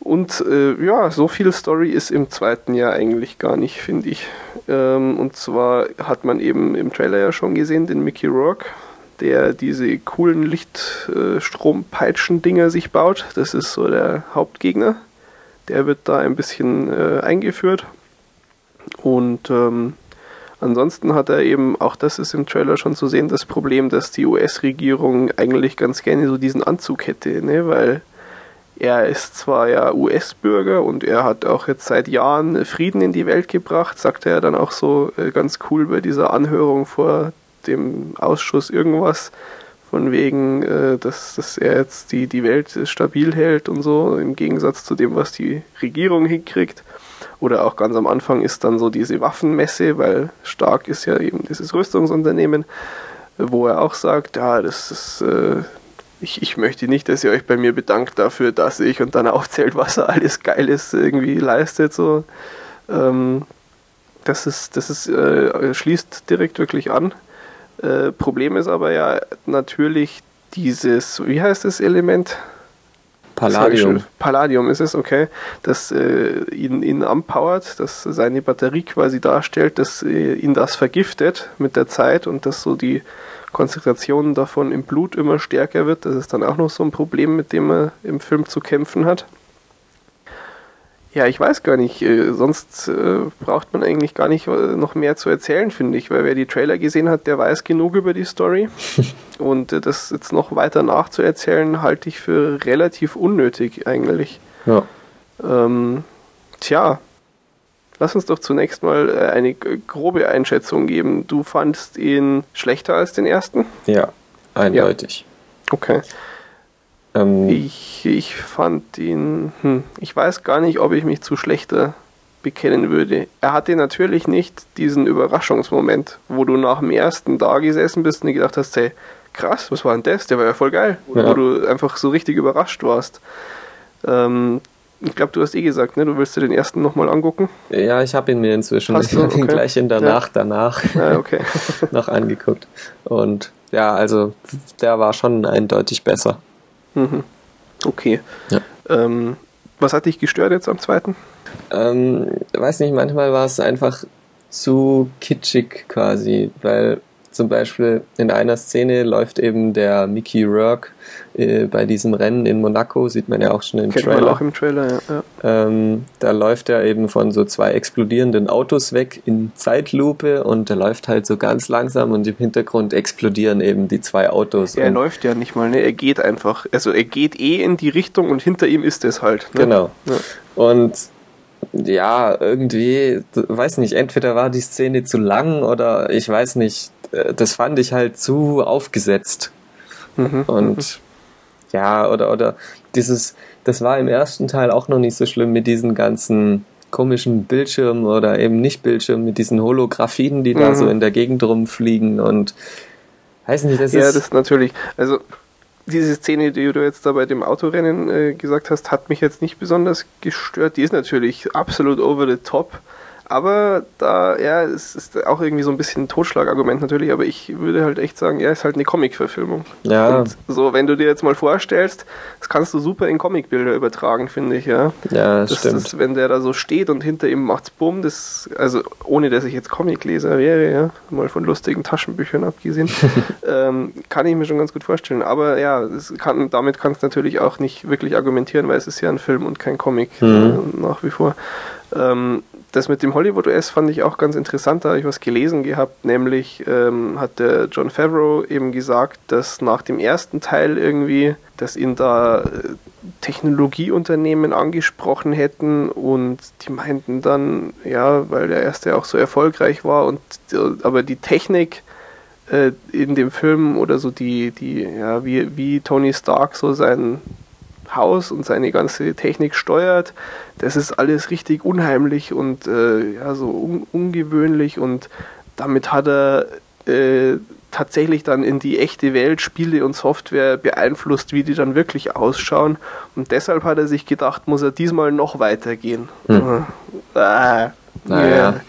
und äh, ja, so viel Story ist im zweiten Jahr eigentlich gar nicht, finde ich. Ähm, und zwar hat man eben im Trailer ja schon gesehen, den Mickey Rourke, der diese coolen Lichtstrompeitschen-Dinger sich baut. Das ist so der Hauptgegner. Der wird da ein bisschen äh, eingeführt. Und ähm, ansonsten hat er eben, auch das ist im Trailer schon zu sehen, das Problem, dass die US-Regierung eigentlich ganz gerne so diesen Anzug hätte, ne? weil er ist zwar ja US-Bürger und er hat auch jetzt seit Jahren Frieden in die Welt gebracht, sagte er dann auch so äh, ganz cool bei dieser Anhörung vor dem Ausschuss irgendwas von wegen, äh, dass, dass er jetzt die, die Welt stabil hält und so, im Gegensatz zu dem, was die Regierung hinkriegt. Oder auch ganz am Anfang ist dann so diese Waffenmesse, weil Stark ist ja eben dieses Rüstungsunternehmen, wo er auch sagt, ja, das ist, äh, ich, ich möchte nicht, dass ihr euch bei mir bedankt dafür, dass ich und dann aufzählt, was er alles Geiles irgendwie leistet. So. Ähm, das ist, das ist, äh, schließt direkt wirklich an äh, Problem ist aber ja natürlich dieses, wie heißt das Element? Palladium. Palladium ist es, okay. Das äh, ihn, ihn anpowert, dass seine Batterie quasi darstellt, dass äh, ihn das vergiftet mit der Zeit und dass so die Konzentration davon im Blut immer stärker wird. Das ist dann auch noch so ein Problem, mit dem er im Film zu kämpfen hat. Ja, ich weiß gar nicht. Äh, sonst äh, braucht man eigentlich gar nicht äh, noch mehr zu erzählen, finde ich, weil wer die Trailer gesehen hat, der weiß genug über die Story. Und äh, das jetzt noch weiter nachzuerzählen, halte ich für relativ unnötig eigentlich. Ja. Ähm, tja, lass uns doch zunächst mal eine grobe Einschätzung geben. Du fandst ihn schlechter als den ersten? Ja, eindeutig. Ja. Okay. Ähm, ich, ich fand ihn, hm, ich weiß gar nicht, ob ich mich zu schlechter bekennen würde. Er hatte natürlich nicht diesen Überraschungsmoment, wo du nach dem ersten da gesessen bist und gedacht hast, hey, krass, was war denn das? Der war ja voll geil. Ja. Wo du einfach so richtig überrascht warst. Ähm, ich glaube, du hast eh gesagt, ne? Du willst dir den ersten nochmal angucken? Ja, ich habe ihn mir inzwischen hast du? Okay. gleich in der ja. Nacht danach ah, okay. noch angeguckt. Und ja, also der war schon eindeutig besser. Mhm. Okay. Ja. Ähm, was hat dich gestört jetzt am zweiten? Ähm, weiß nicht, manchmal war es einfach zu kitschig quasi, weil zum Beispiel in einer Szene läuft eben der Mickey Rourke äh, bei diesem Rennen in Monaco, sieht man ja auch schon im Kennt Trailer. Man auch im Trailer, ja. ja. Ähm, da läuft er eben von so zwei explodierenden Autos weg in Zeitlupe und der läuft halt so ganz langsam und im Hintergrund explodieren eben die zwei Autos. Er läuft ja nicht mal, ne? Er geht einfach. Also er geht eh in die Richtung und hinter ihm ist es halt. Ne? Genau. Ja. Und ja, irgendwie, weiß nicht, entweder war die Szene zu lang oder ich weiß nicht, das fand ich halt zu aufgesetzt. Mhm. Und ja, oder, oder dieses, das war im ersten Teil auch noch nicht so schlimm mit diesen ganzen komischen Bildschirmen oder eben nicht Bildschirmen, mit diesen Holographien, die mhm. da so in der Gegend rumfliegen und weiß nicht, das ja, ist. Ja, das ist natürlich, also diese Szene, die du jetzt da bei dem Autorennen äh, gesagt hast, hat mich jetzt nicht besonders gestört. Die ist natürlich absolut over the top, Aber da, ja, es ist auch irgendwie so ein bisschen ein Totschlagargument natürlich, aber ich würde halt echt sagen, ja, ist halt eine Comic-Verfilmung. Ja. Und so, wenn du dir jetzt mal vorstellst, das kannst du super in Comicbilder übertragen, finde ich, ja. Ja, das, Das, stimmt. das, wenn der da so steht und hinter ihm macht's Bumm, das, also ohne dass ich jetzt Comicleser wäre, ja, mal von lustigen Taschenbüchern abgesehen, ähm, kann ich mir schon ganz gut vorstellen. Aber ja, das kann, damit kannst du natürlich auch nicht wirklich argumentieren, weil es ist ja ein Film und kein Comic Mhm. äh, nach wie vor. Ähm, das mit dem Hollywood OS fand ich auch ganz interessant, da habe ich was gelesen gehabt, nämlich ähm, hat der John Favreau eben gesagt, dass nach dem ersten Teil irgendwie, dass ihn da äh, Technologieunternehmen angesprochen hätten und die meinten dann, ja, weil der erste auch so erfolgreich war und äh, aber die Technik äh, in dem Film oder so die, die, ja, wie, wie Tony Stark so sein Haus und seine ganze Technik steuert, das ist alles richtig unheimlich und äh, ja, so un ungewöhnlich und damit hat er äh, tatsächlich dann in die echte Welt Spiele und Software beeinflusst, wie die dann wirklich ausschauen und deshalb hat er sich gedacht, muss er diesmal noch weitergehen. Hm. Ah, Naja. ja.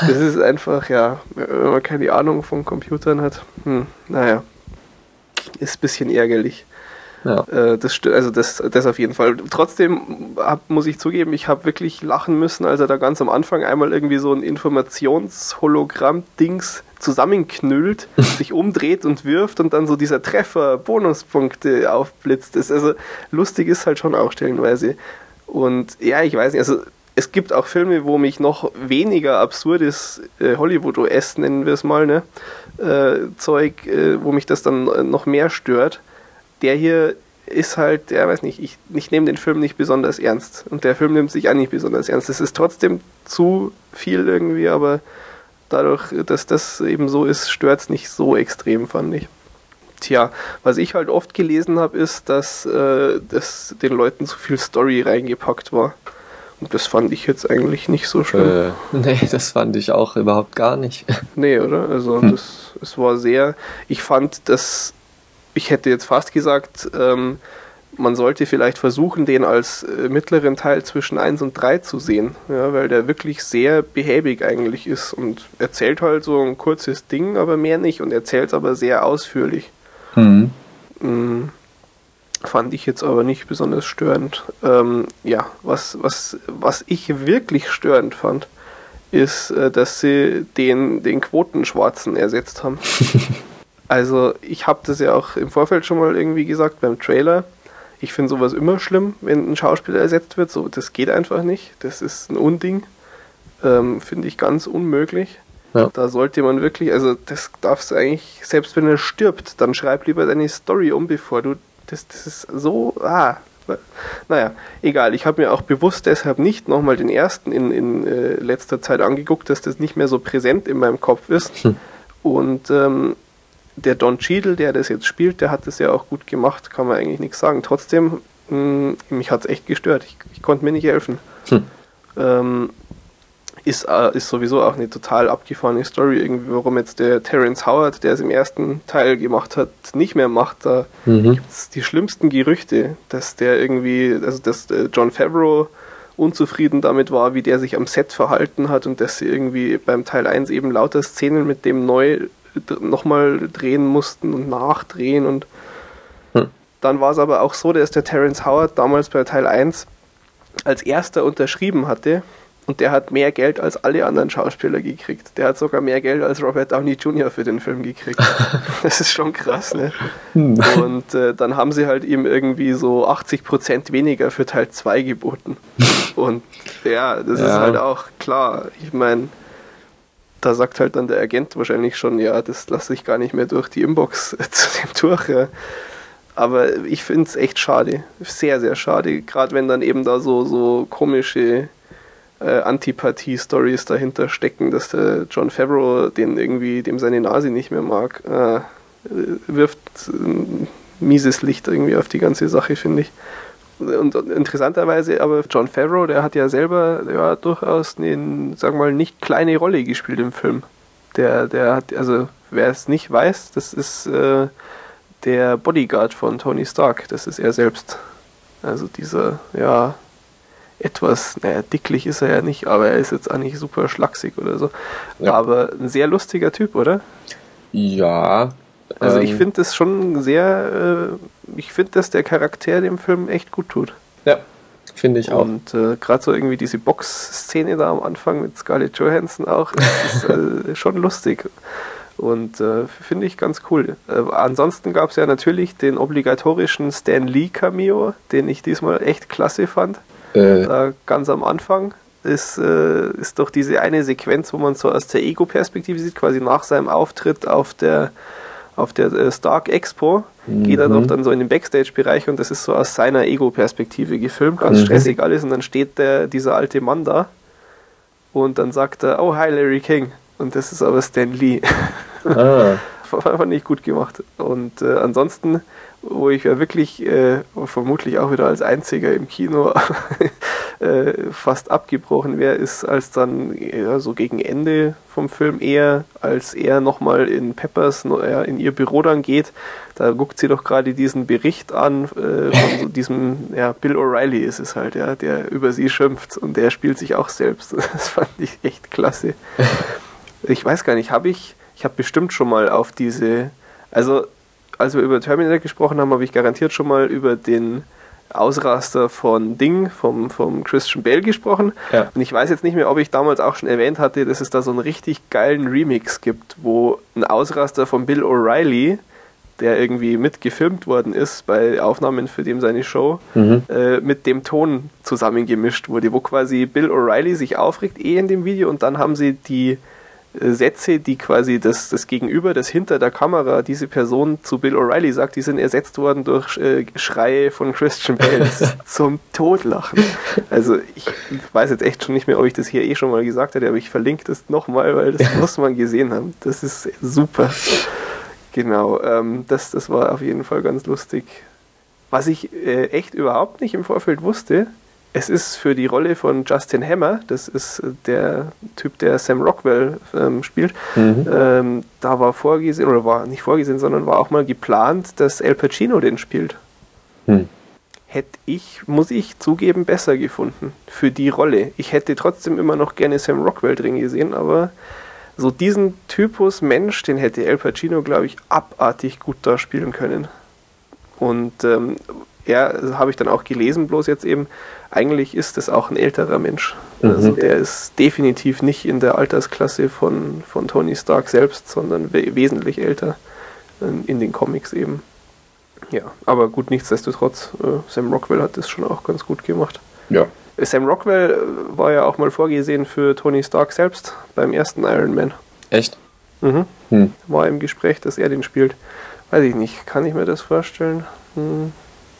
Das ist einfach, ja, wenn man keine Ahnung von Computern hat, hm, naja, ist ein bisschen ärgerlich. Ja. Äh, das, also das, das auf jeden Fall. Trotzdem hab, muss ich zugeben, ich habe wirklich lachen müssen, als er da ganz am Anfang einmal irgendwie so ein Informationshologramm-Dings zusammenknüllt, sich umdreht und wirft und dann so dieser Treffer Bonuspunkte aufblitzt. Das, also lustig ist halt schon auch stellenweise. Und ja, ich weiß nicht, also es gibt auch Filme, wo mich noch weniger absurdes äh, Hollywood-OS, nennen wir es mal, ne, äh, Zeug, äh, wo mich das dann äh, noch mehr stört. Der hier ist halt, ja, weiß nicht, ich, ich nehme den Film nicht besonders ernst. Und der Film nimmt sich auch nicht besonders ernst. Es ist trotzdem zu viel irgendwie, aber dadurch, dass das eben so ist, stört es nicht so extrem, fand ich. Tja, was ich halt oft gelesen habe, ist, dass, äh, dass den Leuten zu viel Story reingepackt war. Und das fand ich jetzt eigentlich nicht so schlimm. Äh, nee, das fand ich auch überhaupt gar nicht. Nee, oder? Also Hm. das, es war sehr. Ich fand, dass ich hätte jetzt fast gesagt, ähm, man sollte vielleicht versuchen, den als äh, mittleren Teil zwischen 1 und 3 zu sehen, ja, weil der wirklich sehr behäbig eigentlich ist und erzählt halt so ein kurzes Ding, aber mehr nicht und erzählt aber sehr ausführlich. Mhm. Mm, Fand ich jetzt aber nicht besonders störend. Ähm, ja, was, was, was ich wirklich störend fand, ist, äh, dass sie den, den Quotenschwarzen ersetzt haben. also ich habe das ja auch im Vorfeld schon mal irgendwie gesagt beim Trailer. Ich finde sowas immer schlimm, wenn ein Schauspieler ersetzt wird. So, das geht einfach nicht. Das ist ein Unding. Ähm, finde ich ganz unmöglich. Ja. Da sollte man wirklich, also das darfst du eigentlich, selbst wenn er stirbt, dann schreib lieber deine Story um, bevor du, das, das ist so, ah, naja, egal. Ich habe mir auch bewusst deshalb nicht nochmal den ersten in, in äh, letzter Zeit angeguckt, dass das nicht mehr so präsent in meinem Kopf ist. Hm. Und ähm, der Don Cheadle, der das jetzt spielt, der hat das ja auch gut gemacht, kann man eigentlich nichts sagen. Trotzdem, mh, mich hat es echt gestört. Ich, ich konnte mir nicht helfen. Hm. Ähm, ist, äh, ist sowieso auch eine total abgefahrene Story, irgendwie, warum jetzt der Terence Howard, der es im ersten Teil gemacht hat, nicht mehr macht. Da Mhm. gibt's die schlimmsten Gerüchte, dass der irgendwie, also dass äh, John Favreau unzufrieden damit war, wie der sich am Set verhalten hat und dass sie irgendwie beim Teil 1 eben lauter Szenen mit dem neu nochmal drehen mussten und nachdrehen und Hm. dann war es aber auch so, dass der Terence Howard damals bei Teil 1 als erster unterschrieben hatte und der hat mehr Geld als alle anderen Schauspieler gekriegt. Der hat sogar mehr Geld als Robert Downey Jr. für den Film gekriegt. das ist schon krass, ne? Hm. Und äh, dann haben sie halt ihm irgendwie so 80% weniger für Teil 2 geboten. Und ja, das ist Ja. halt auch klar. Ich meine, da sagt halt dann der Agent wahrscheinlich schon, ja, das lasse ich gar nicht mehr durch die Inbox äh, zu dem durch. Ja. Aber ich finde es echt schade. Sehr, sehr schade. Gerade wenn dann eben da so, so komische äh, Antipathie-Stories dahinter stecken, dass der John Favreau den irgendwie, dem seine Nase nicht mehr mag, äh, wirft ein mieses Licht irgendwie auf die ganze Sache, finde ich. Und, und interessanterweise, aber John Favreau, der hat ja selber ja, durchaus eine, sagen wir mal, nicht kleine Rolle gespielt im Film. Der, der hat, also wer es nicht weiß, das ist äh, der Bodyguard von Tony Stark, das ist er selbst. Also dieser, ja, etwas, naja, dicklich ist er ja nicht, aber er ist jetzt auch nicht super schlaksig oder so. Ja. Aber ein sehr lustiger Typ, oder? Ja. Also ähm, ich finde das schon sehr, äh, ich finde, dass der Charakter dem Film echt gut tut. Ja, finde ich auch. Und äh, gerade so irgendwie diese Box-Szene da am Anfang mit Scarlett Johansson auch, ist äh, schon lustig. Und äh, finde ich ganz cool. Äh, ansonsten gab es ja natürlich den obligatorischen Stan Lee Cameo, den ich diesmal echt klasse fand. Äh, Da ganz am Anfang ist, äh, ist doch diese eine Sequenz, wo man so aus der Ego-Perspektive sieht, quasi nach seinem Auftritt auf der auf der äh, Stark Expo geht er Mhm. doch dann so in den Backstage-Bereich und das ist so aus seiner Ego-Perspektive gefilmt, ganz Mhm. stressig alles und dann steht der, dieser alte Mann da und dann sagt er, oh hi Larry King und das ist aber Stan Lee. ah, fand ich gut gemacht. Und äh, ansonsten, wo ich ja wirklich äh, vermutlich auch wieder als einziger im Kino äh, fast abgebrochen wäre, ist als dann ja, so gegen Ende vom Film eher, als er nochmal in Peppers ja, in ihr Büro dann geht, da guckt sie doch gerade diesen Bericht an äh, von so diesem, ja, Bill O'Reilly ist es halt, ja, der über sie schimpft und der spielt sich auch selbst. Das fand ich echt klasse. Ich weiß gar nicht, habe ich, ich habe bestimmt schon mal auf diese, also als wir über Terminator gesprochen haben, habe ich garantiert schon mal über den Ausraster von Ding, vom, vom Christian Bale gesprochen. Ja. Und ich weiß jetzt nicht mehr, ob ich damals auch schon erwähnt hatte, dass es da so einen richtig geilen Remix gibt, wo ein Ausraster von Bill O'Reilly, der irgendwie mitgefilmt worden ist bei Aufnahmen für dem seine Show, mhm. äh, mit dem Ton zusammengemischt wurde, wo quasi Bill O'Reilly sich aufregt, eh in dem Video, und dann haben sie die Sätze, die quasi das, das Gegenüber, das hinter der Kamera diese Person zu Bill O'Reilly sagt, die sind ersetzt worden durch äh, Schreie von Christian Bale. Das ist zum Todlachen. Also ich weiß jetzt echt schon nicht mehr, ob ich das hier eh schon mal gesagt hatte, aber ich verlinke das nochmal, weil das muss man gesehen haben. Das ist super. Genau, ähm, das, das war auf jeden Fall ganz lustig. Was ich äh, echt überhaupt nicht im Vorfeld wusste, es ist für die Rolle von Justin Hammer, das ist äh, der Typ, der Sam Rockwell ähm, spielt, Mhm. ähm, da war vorgesehen, oder war nicht vorgesehen, sondern war auch mal geplant, dass Al Pacino den spielt. Hm. Hätte ich, muss ich zugeben, besser gefunden für die Rolle. Ich hätte trotzdem immer noch gerne Sam Rockwell drin gesehen, aber so diesen Typus Mensch, den hätte Al Pacino, glaube ich, abartig gut da spielen können. Und ähm, ja, das habe ich dann auch gelesen, bloß jetzt eben, eigentlich ist es auch ein älterer Mensch. Mhm. Also der ist definitiv nicht in der Altersklasse von, von Tony Stark selbst, sondern we wesentlich älter in den Comics eben. Ja, aber gut, nichtsdestotrotz, äh, Sam Rockwell hat das schon auch ganz gut gemacht. Ja. Sam Rockwell äh, war ja auch mal vorgesehen für Tony Stark selbst beim ersten Iron Man. Echt? Mhm. Hm. War im Gespräch, dass er den spielt. Weiß ich nicht, kann ich mir das vorstellen? Hm.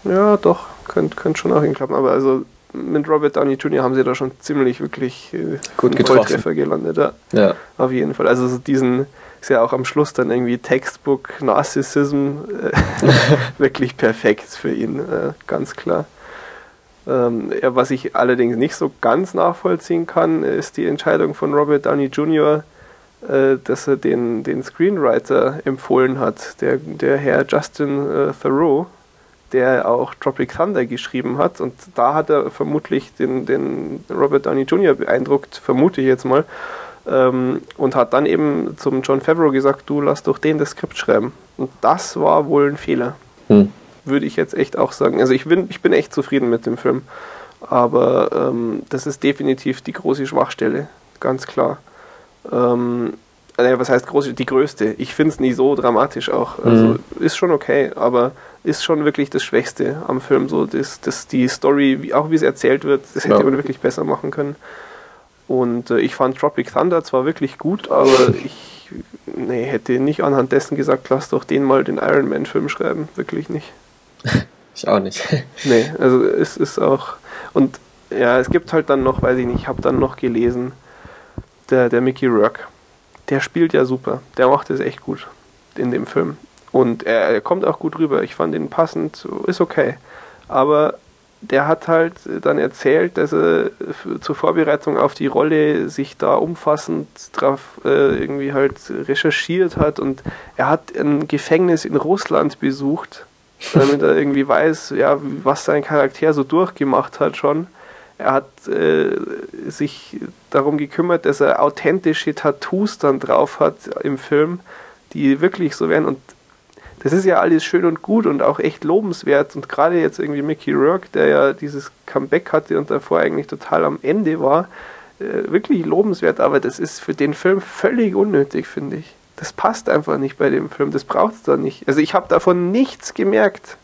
Ja, doch, könnte könnt schon auch hinklappen. Aber also mit Robert Downey Jr. haben sie da schon ziemlich wirklich äh, Gut getroffen. Gelandet. Ja. Ja. Auf jeden Fall. Also so diesen ist ja auch am Schluss dann irgendwie Textbook Narcissism äh, wirklich perfekt für ihn, äh, ganz klar. Ähm, ja, was ich allerdings nicht so ganz nachvollziehen kann, ist die Entscheidung von Robert Downey Jr., äh, dass er den, den Screenwriter empfohlen hat, der, der Herr Justin äh, Thoreau, der auch Tropic Thunder geschrieben hat. Und da hat er vermutlich den, den Robert Downey Jr. beeindruckt, vermute ich jetzt mal, ähm, und hat dann eben zum John Favreau gesagt, du lass doch den das Skript schreiben. Und das war wohl ein Fehler, Hm. würde ich jetzt echt auch sagen. Also ich bin, ich bin echt zufrieden mit dem Film, aber ähm, das ist definitiv die große Schwachstelle, ganz klar. Ähm, naja, was heißt große? Die größte. Ich finde es nie so dramatisch auch. Also Mhm. ist schon okay, aber ist schon wirklich das Schwächste am Film. So, das, das die Story, wie, auch wie es erzählt wird, das hätte Ja. man wirklich besser machen können. Und äh, ich fand Tropic Thunder zwar wirklich gut, aber ich nee, hätte nicht anhand dessen gesagt, lass doch den mal den Iron Man-Film schreiben. Wirklich nicht. Ich auch nicht. Nee, also es ist auch. Und ja, es gibt halt dann noch, weiß ich nicht, ich habe dann noch gelesen, der, der Mickey Rourke, der spielt ja super. Der macht es echt gut in dem Film. Und er, er kommt auch gut rüber. Ich fand ihn passend, ist okay. Aber der hat halt dann erzählt, dass er zur Vorbereitung auf die Rolle sich da umfassend drauf äh, irgendwie halt recherchiert hat und er hat ein Gefängnis in Russland besucht, damit er irgendwie weiß, ja, was sein Charakter so durchgemacht hat schon. Er hat äh, sich darum gekümmert, dass er authentische Tattoos dann drauf hat im Film, die wirklich so wären. Und das ist ja alles schön und gut und auch echt lobenswert. Und gerade jetzt irgendwie Mickey Rourke, der ja dieses Comeback hatte und davor eigentlich total am Ende war, äh, wirklich lobenswert. Aber das ist für den Film völlig unnötig, finde ich. Das passt einfach nicht bei dem Film. Das braucht es da nicht. Also ich habe davon nichts gemerkt.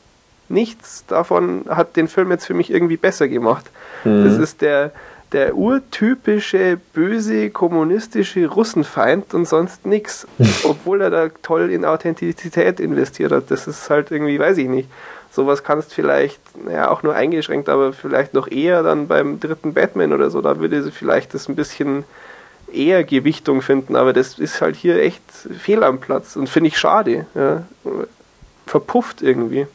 Nichts davon hat den Film jetzt für mich irgendwie besser gemacht. Mhm. Das ist der, der urtypische, böse, kommunistische Russenfeind und sonst nichts. Obwohl er da toll in Authentizität investiert hat. Das ist halt irgendwie, weiß ich nicht. Sowas kannst vielleicht, naja, auch nur eingeschränkt, aber vielleicht noch eher dann beim dritten Batman oder so. Da würde sie vielleicht das ein bisschen eher Gewichtung finden, aber das ist halt hier echt fehl am Platz und finde ich schade. Ja. Verpufft irgendwie.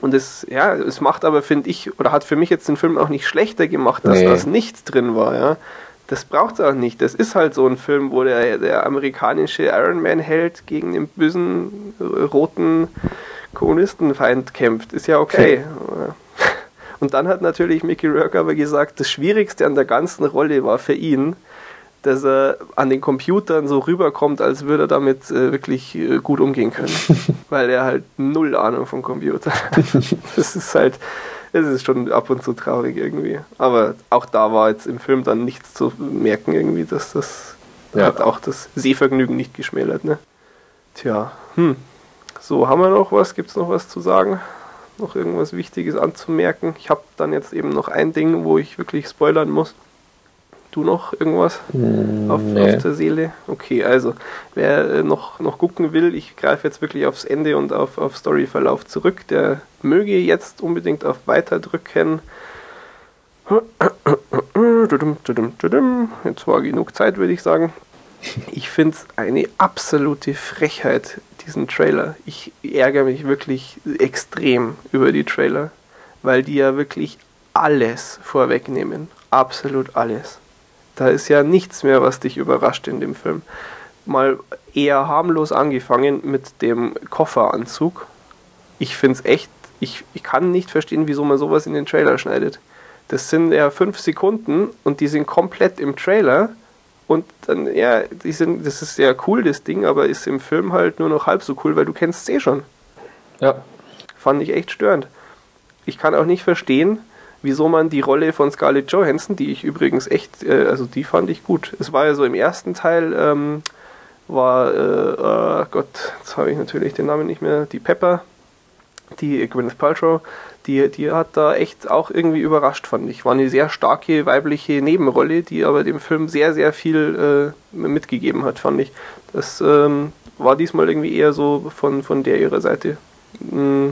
Und es, ja, es macht aber, finde ich, oder hat für mich jetzt den Film auch nicht schlechter gemacht, dass nee. das nichts drin war, ja. Das braucht es auch nicht. Das ist halt so ein Film, wo der, der amerikanische Iron Man held gegen den bösen roten Kommunistenfeind kämpft. Ist ja okay. Und dann hat natürlich Mickey Rourke aber gesagt, das Schwierigste an der ganzen Rolle war für ihn, dass er an den Computern so rüberkommt, als würde er damit äh, wirklich äh, gut umgehen können. Weil er halt null Ahnung vom Computer hat. das ist halt, es ist schon ab und zu traurig irgendwie. Aber auch da war jetzt im Film dann nichts zu merken irgendwie, dass das ja. hat auch das Sehvergnügen nicht geschmälert, ne? Tja, hm. So, haben wir noch was? Gibt es noch was zu sagen? Noch irgendwas Wichtiges anzumerken? Ich habe dann jetzt eben noch ein Ding, wo ich wirklich spoilern muss du noch irgendwas hm, auf, nee. auf, der Seele? Okay, also wer äh, noch, noch gucken will, ich greife jetzt wirklich aufs Ende und auf, auf Storyverlauf zurück, der möge jetzt unbedingt auf Weiter drücken. Jetzt war genug Zeit, würde ich sagen. Ich finde es eine absolute Frechheit, diesen Trailer. Ich ärgere mich wirklich extrem über die Trailer, weil die ja wirklich alles vorwegnehmen. Absolut alles. Da ist ja nichts mehr, was dich überrascht in dem Film. Mal eher harmlos angefangen mit dem Kofferanzug. Ich finde es echt, ich, ich kann nicht verstehen, wieso man sowas in den Trailer schneidet. Das sind ja fünf Sekunden und die sind komplett im Trailer. Und dann, ja, die sind, das ist ja cool, das Ding, aber ist im Film halt nur noch halb so cool, weil du kennst es eh schon. Ja. Fand ich echt störend. Ich kann auch nicht verstehen, wieso man die Rolle von Scarlett Johansson, die ich übrigens echt, äh, also die fand ich gut. Es war ja so im ersten Teil, ähm, war, äh, äh, Gott, jetzt habe ich natürlich den Namen nicht mehr, die Pepper, die Gwyneth Paltrow, die, die hat da echt auch irgendwie überrascht, fand ich. War eine sehr starke weibliche Nebenrolle, die aber dem Film sehr, sehr viel äh, mitgegeben hat, fand ich. Das ähm, war diesmal irgendwie eher so von, von der ihrer Seite. Mm,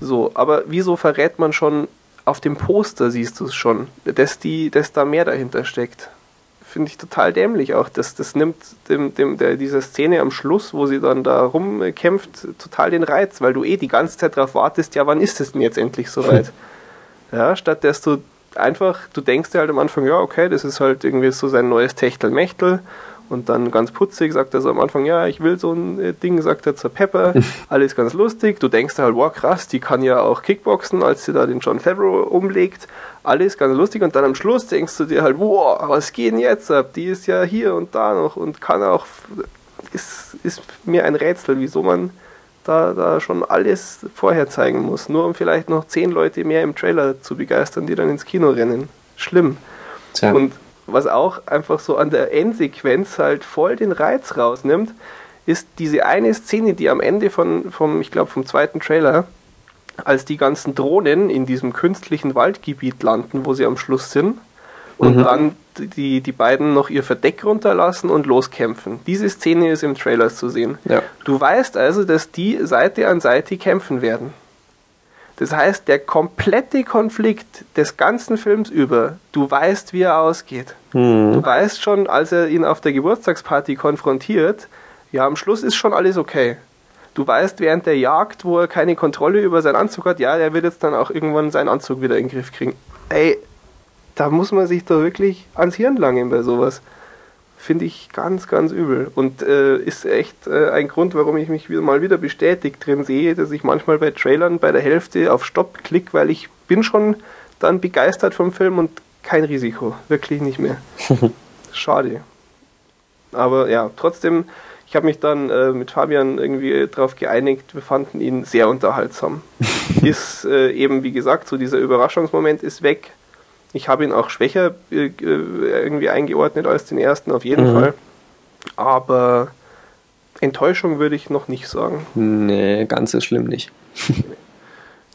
so, aber wieso verrät man schon auf dem Poster siehst du es schon, dass, die, dass da mehr dahinter steckt. Finde ich total dämlich auch. Das, das nimmt dem, dem, der, dieser Szene am Schluss, wo sie dann da rumkämpft, total den Reiz, weil du eh die ganze Zeit darauf wartest, ja, wann ist es denn jetzt endlich soweit? ja, statt dass du einfach, du denkst dir halt am Anfang, ja, okay, das ist halt irgendwie so sein neues Techtelmechtel und dann ganz putzig sagt er so am Anfang, ja, ich will so ein äh, Ding, sagt er zur Pepper. Alles ganz lustig. Du denkst halt, wow, krass, die kann ja auch Kickboxen, als sie da den John Favreau umlegt. Alles ganz lustig. Und dann am Schluss denkst du dir halt, wow, was geht denn jetzt ab? Die ist ja hier und da noch und kann auch, ist, ist mir ein Rätsel, wieso man da, da schon alles vorher zeigen muss. Nur um vielleicht noch zehn Leute mehr im Trailer zu begeistern, die dann ins Kino rennen. Schlimm. Tja. Und was auch einfach so an der Endsequenz halt voll den Reiz rausnimmt, ist diese eine Szene, die am Ende von, vom, ich glaube, vom zweiten Trailer, als die ganzen Drohnen in diesem künstlichen Waldgebiet landen, wo sie am Schluss sind, und mhm. dann die, die beiden noch ihr Verdeck runterlassen und loskämpfen. Diese Szene ist im Trailer zu sehen. Ja. Du weißt also, dass die Seite an Seite kämpfen werden. Das heißt, der komplette Konflikt des ganzen Films über, du weißt, wie er ausgeht. Mhm. Du weißt schon, als er ihn auf der Geburtstagsparty konfrontiert, ja, am Schluss ist schon alles okay. Du weißt während der Jagd, wo er keine Kontrolle über seinen Anzug hat, ja, der wird jetzt dann auch irgendwann seinen Anzug wieder in den Griff kriegen. Ey, da muss man sich doch wirklich ans Hirn langen bei sowas finde ich ganz, ganz übel. Und äh, ist echt äh, ein Grund, warum ich mich wieder mal wieder bestätigt drin sehe, dass ich manchmal bei Trailern bei der Hälfte auf Stopp klicke, weil ich bin schon dann begeistert vom Film und kein Risiko. Wirklich nicht mehr. Schade. Aber ja, trotzdem, ich habe mich dann äh, mit Fabian irgendwie darauf geeinigt, wir fanden ihn sehr unterhaltsam. ist äh, eben, wie gesagt, so dieser Überraschungsmoment ist weg. Ich habe ihn auch schwächer äh, irgendwie eingeordnet als den ersten, auf jeden mhm. Fall. Aber Enttäuschung würde ich noch nicht sagen. Nee, ganz so schlimm nicht.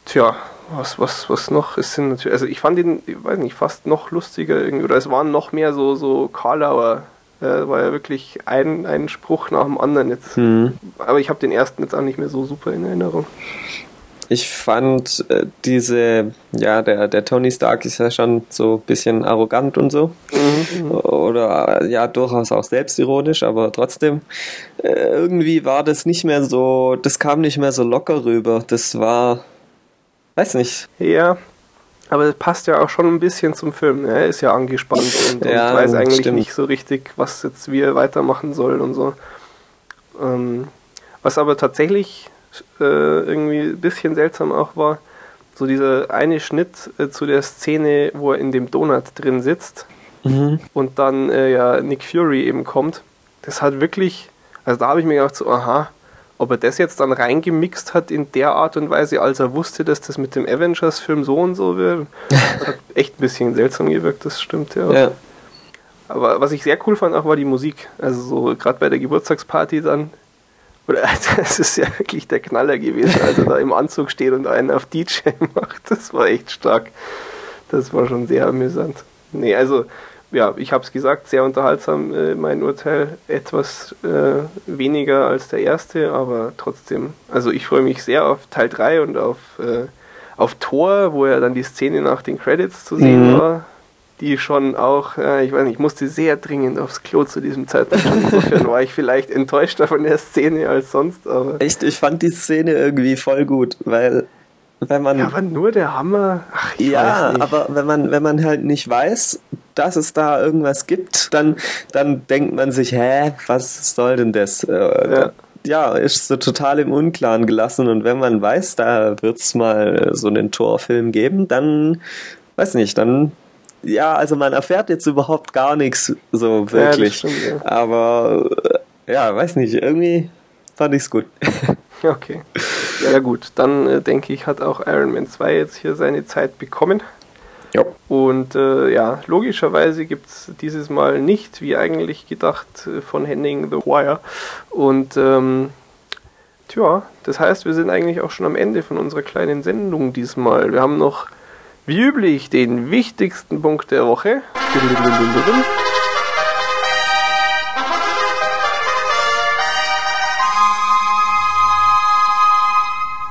Tja, was, was, was noch? Es sind natürlich, also ich fand ihn, ich weiß nicht, fast noch lustiger irgendwie, oder es waren noch mehr so, so Karlauer äh, war ja wirklich ein, ein Spruch nach dem anderen jetzt. Mhm. Aber ich habe den ersten jetzt auch nicht mehr so super in Erinnerung. Ich fand äh, diese, ja, der, der Tony Stark ist ja schon so ein bisschen arrogant und so. Mhm. Oder ja, durchaus auch selbstironisch, aber trotzdem, äh, irgendwie war das nicht mehr so, das kam nicht mehr so locker rüber. Das war, weiß nicht. Ja, aber das passt ja auch schon ein bisschen zum Film. Er ist ja angespannt und, ja, und weiß eigentlich stimmt. nicht so richtig, was jetzt wie er weitermachen soll und so. Ähm, was aber tatsächlich äh, irgendwie ein bisschen seltsam auch war, so dieser eine Schnitt äh, zu der Szene, wo er in dem Donut drin sitzt mhm. und dann äh, ja Nick Fury eben kommt. Das hat wirklich, also da habe ich mir gedacht so, aha, ob er das jetzt dann reingemixt hat in der Art und Weise, als er wusste, dass das mit dem Avengers-Film so und so wird, hat echt ein bisschen seltsam gewirkt, das stimmt, ja. ja. Aber was ich sehr cool fand auch, war die Musik. Also so gerade bei der Geburtstagsparty dann, oder das ist ja wirklich der Knaller gewesen, als er da im Anzug steht und einen auf DJ macht. Das war echt stark. Das war schon sehr amüsant. Nee, also ja, ich habe es gesagt, sehr unterhaltsam, äh, mein Urteil. Etwas äh, weniger als der erste, aber trotzdem. Also ich freue mich sehr auf Teil 3 und auf, äh, auf Tor, wo ja dann die Szene nach den Credits zu sehen mhm. war. Die schon auch, äh, ich weiß nicht, ich musste sehr dringend aufs Klo zu diesem Zeitpunkt. Insofern war ich vielleicht enttäuschter von der Szene als sonst. Aber Echt, ich fand die Szene irgendwie voll gut, weil wenn man. Ja, aber nur der Hammer. Ach, ja, aber wenn man, wenn man halt nicht weiß, dass es da irgendwas gibt, dann, dann denkt man sich, hä, was soll denn das? Äh, ja. ja. ist so total im Unklaren gelassen. Und wenn man weiß, da wird es mal so einen Torfilm geben, dann, weiß nicht, dann ja, also man erfährt jetzt überhaupt gar nichts so wirklich. Ja, stimmt, ja. Aber ja, weiß nicht, irgendwie fand ich es gut. Okay. Ja, gut, dann äh, denke ich, hat auch Iron Man 2 jetzt hier seine Zeit bekommen. Ja. Und äh, ja, logischerweise gibt es dieses Mal nicht, wie eigentlich gedacht, äh, von Henning The Wire. Und ähm, tja, das heißt, wir sind eigentlich auch schon am Ende von unserer kleinen Sendung diesmal. Wir haben noch, wie üblich, den wichtigsten Punkt der Woche.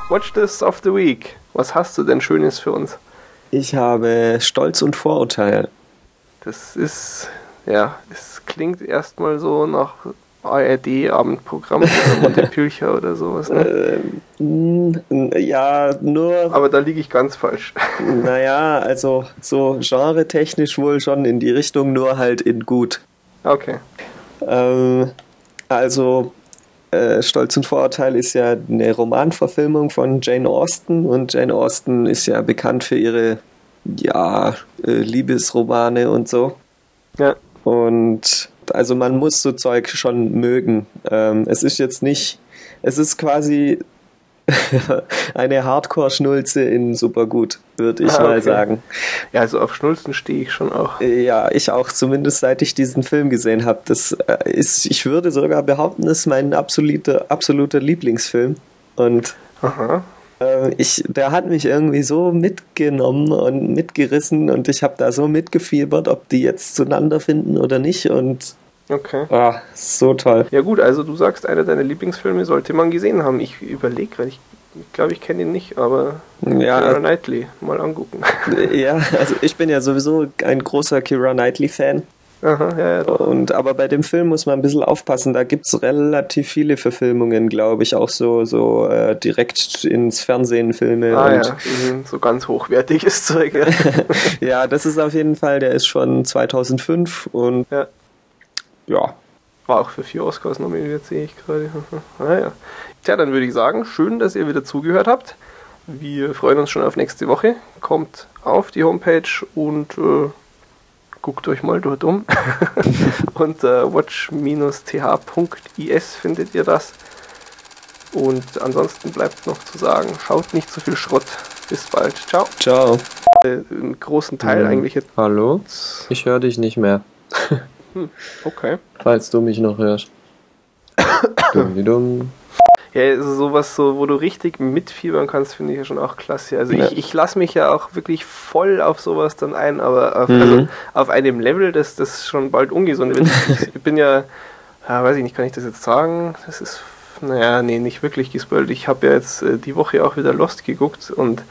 Watch This of the Week. Was hast du denn Schönes für uns? Ich habe Stolz und Vorurteil. Das ist, ja, es klingt erstmal so nach ARD-Abendprogramm oder Montepilcher oder sowas. Ne? Äh, ja, nur. Aber da liege ich ganz falsch. Naja, also so genre-technisch wohl schon in die Richtung, nur halt in gut. Okay. Ähm, also äh, Stolz und Vorurteil ist ja eine Romanverfilmung von Jane Austen und Jane Austen ist ja bekannt für ihre ja, äh, Liebesromane und so. Ja. Und also man muss so Zeug schon mögen. Ähm, es ist jetzt nicht, es ist quasi eine Hardcore-Schnulze in super gut, würde ich ah, mal sagen. Ja, also auf Schnulzen stehe ich schon auch. Ja, ich auch, zumindest seit ich diesen Film gesehen habe. Das äh, ist, ich würde sogar behaupten, ist mein absoluter, absoluter Lieblingsfilm. Und. Äh, ich, der hat mich irgendwie so mitgenommen und mitgerissen und ich habe da so mitgefiebert, ob die jetzt zueinander finden oder nicht. Und Okay. Ah, so toll. Ja gut, also du sagst, einer deiner Lieblingsfilme sollte man gesehen haben. Ich überlege gerade, ich glaube, ich kenne ihn nicht, aber ja, Kira Knightley mal angucken. Ja, also ich bin ja sowieso ein großer Kira Knightley-Fan. Aha, ja, ja, doch. Und, aber bei dem Film muss man ein bisschen aufpassen. Da gibt es relativ viele Verfilmungen, glaube ich, auch so, so äh, direkt ins Fernsehen Filme. Ah, und ja. Mhm, so ganz hochwertiges Zeug. Ja. ja, das ist auf jeden Fall, der ist schon 2005 und ja ja. War auch für vier Oscars nominiert, sehe ich gerade. naja. Tja, dann würde ich sagen, schön, dass ihr wieder zugehört habt. wir freuen uns schon auf nächste Woche. Kommt auf die Homepage und äh, guckt euch mal dort um. Unter äh, watch-th.is findet ihr das. Und ansonsten bleibt noch zu sagen, schaut nicht zu viel Schrott. Bis bald. Ciao. Ciao. Äh, einen großen Teil mhm. eigentlich jetzt. Hallo? Ich höre dich nicht mehr. hm, okay. Falls du mich noch hörst. dumm wie dumm. Ja, also sowas, so, wo du richtig mitfiebern kannst, finde ich ja schon auch klasse. Also ja. ich, ich lasse mich ja auch wirklich voll auf sowas dann ein, aber auf, mhm. also auf einem Level, das, das schon bald ungesund wird. ich bin ja, ja, weiß ich nicht, kann ich das jetzt sagen? Das ist, naja, nee, nicht wirklich gespoilt. Ich habe ja jetzt äh, die Woche auch wieder Lost geguckt und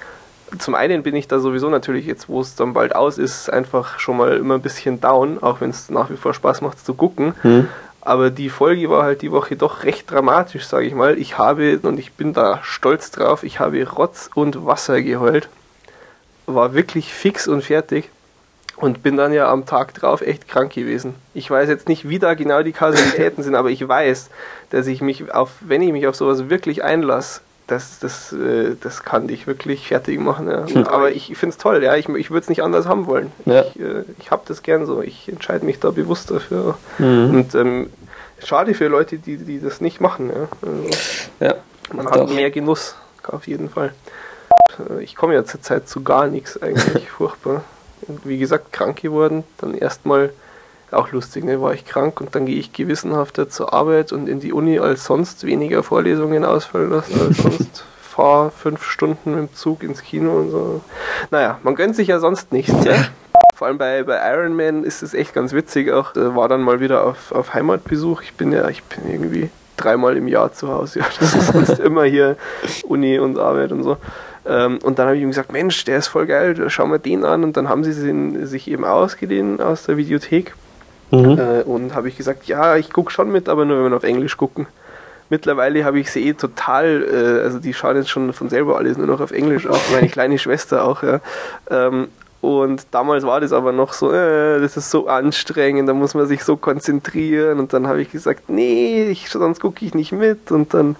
zum einen bin ich da sowieso natürlich jetzt, wo es dann bald aus ist, einfach schon mal immer ein bisschen down, auch wenn es nach wie vor Spaß macht zu gucken. Mhm. Aber die Folge war halt die Woche doch recht dramatisch, sage ich mal. Ich habe, und ich bin da stolz drauf, ich habe Rotz und Wasser geheult. War wirklich fix und fertig. Und bin dann ja am Tag drauf echt krank gewesen. Ich weiß jetzt nicht, wie da genau die Kausalitäten sind, aber ich weiß, dass ich mich auf, wenn ich mich auf sowas wirklich einlasse, das, das, äh, das kann dich wirklich fertig machen. Ja. Hm. Aber ich finde es toll, ja. Ich, ich würde es nicht anders haben wollen. Ja. Ich, äh, ich habe das gern so. Ich entscheide mich da bewusst dafür. Mhm. Und ähm, schade für Leute, die, die das nicht machen. Ja. Also, ja man hat doch. mehr Genuss, auf jeden Fall. Äh, ich komme ja zurzeit zu gar nichts eigentlich. Furchtbar. Wie gesagt, krank geworden. Dann erstmal auch lustig, ne? war ich krank und dann gehe ich gewissenhafter zur Arbeit und in die Uni als sonst weniger Vorlesungen ausfallen lassen als sonst. Fahr fünf Stunden mit dem Zug ins Kino und so. Naja, man gönnt sich ja sonst nichts. Ja? Vor allem bei, bei Iron Man ist es echt ganz witzig. Auch war dann mal wieder auf, auf Heimatbesuch. Ich bin ja, ich bin irgendwie dreimal im Jahr zu Hause. Ja, das ist sonst immer hier Uni und Arbeit und so. Ähm, und dann habe ich ihm gesagt, Mensch, der ist voll geil, schau mal den an. Und dann haben sie sich eben ausgeliehen aus der Videothek. Mhm. Äh, und habe ich gesagt, ja, ich gucke schon mit, aber nur wenn wir auf Englisch gucken. Mittlerweile habe ich sie eh total, äh, also die schauen jetzt schon von selber alles nur noch auf Englisch auf, meine kleine Schwester auch, ja. Ähm, und damals war das aber noch so, äh, das ist so anstrengend, da muss man sich so konzentrieren. Und dann habe ich gesagt, nee, ich, sonst gucke ich nicht mit. Und dann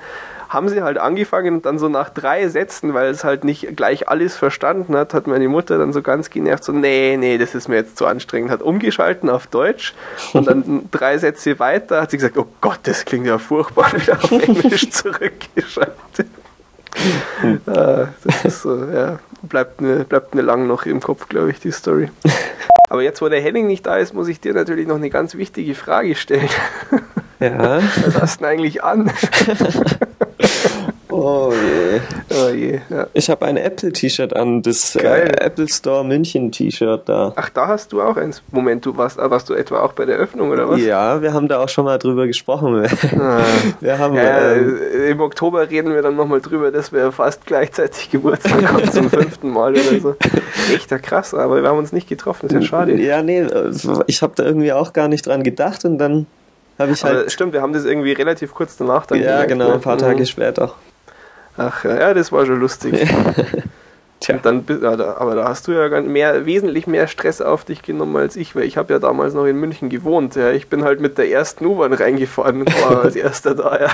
haben sie halt angefangen und dann so nach drei Sätzen, weil es halt nicht gleich alles verstanden hat, hat meine Mutter dann so ganz genervt so, nee, nee, das ist mir jetzt zu anstrengend, hat umgeschalten auf Deutsch und dann drei Sätze weiter hat sie gesagt, oh Gott, das klingt ja furchtbar, wieder auf Englisch zurückgeschaltet. ah, das ist so, ja, bleibt mir, bleibt mir lang noch im Kopf, glaube ich, die Story. Aber jetzt, wo der Henning nicht da ist, muss ich dir natürlich noch eine ganz wichtige Frage stellen. Ja. Was hast du denn eigentlich an? Oh je. Oh je ja. Ich habe ein Apple-T-Shirt an, das äh, Apple Store München T-Shirt da. Ach, da hast du auch eins. Moment, du warst, warst du etwa auch bei der Öffnung oder was? Ja, wir haben da auch schon mal drüber gesprochen. Ah. Wir haben, ja, ähm, Im Oktober reden wir dann nochmal drüber, dass wir fast gleichzeitig Geburtstag haben zum fünften Mal oder so. Echter krass, aber wir haben uns nicht getroffen, ist ja schade. Ja, nee, ich habe da irgendwie auch gar nicht dran gedacht und dann habe ich halt. Aber stimmt, wir haben das irgendwie relativ kurz danach dann Ja, gemerkt, genau, ne? ein paar Tage mhm. später. Ach ja, das war schon lustig. Tja. Und dann, aber da hast du ja mehr, wesentlich mehr Stress auf dich genommen als ich, weil ich habe ja damals noch in München gewohnt. Ja. Ich bin halt mit der ersten U-Bahn reingefahren und war als erster da. Ja.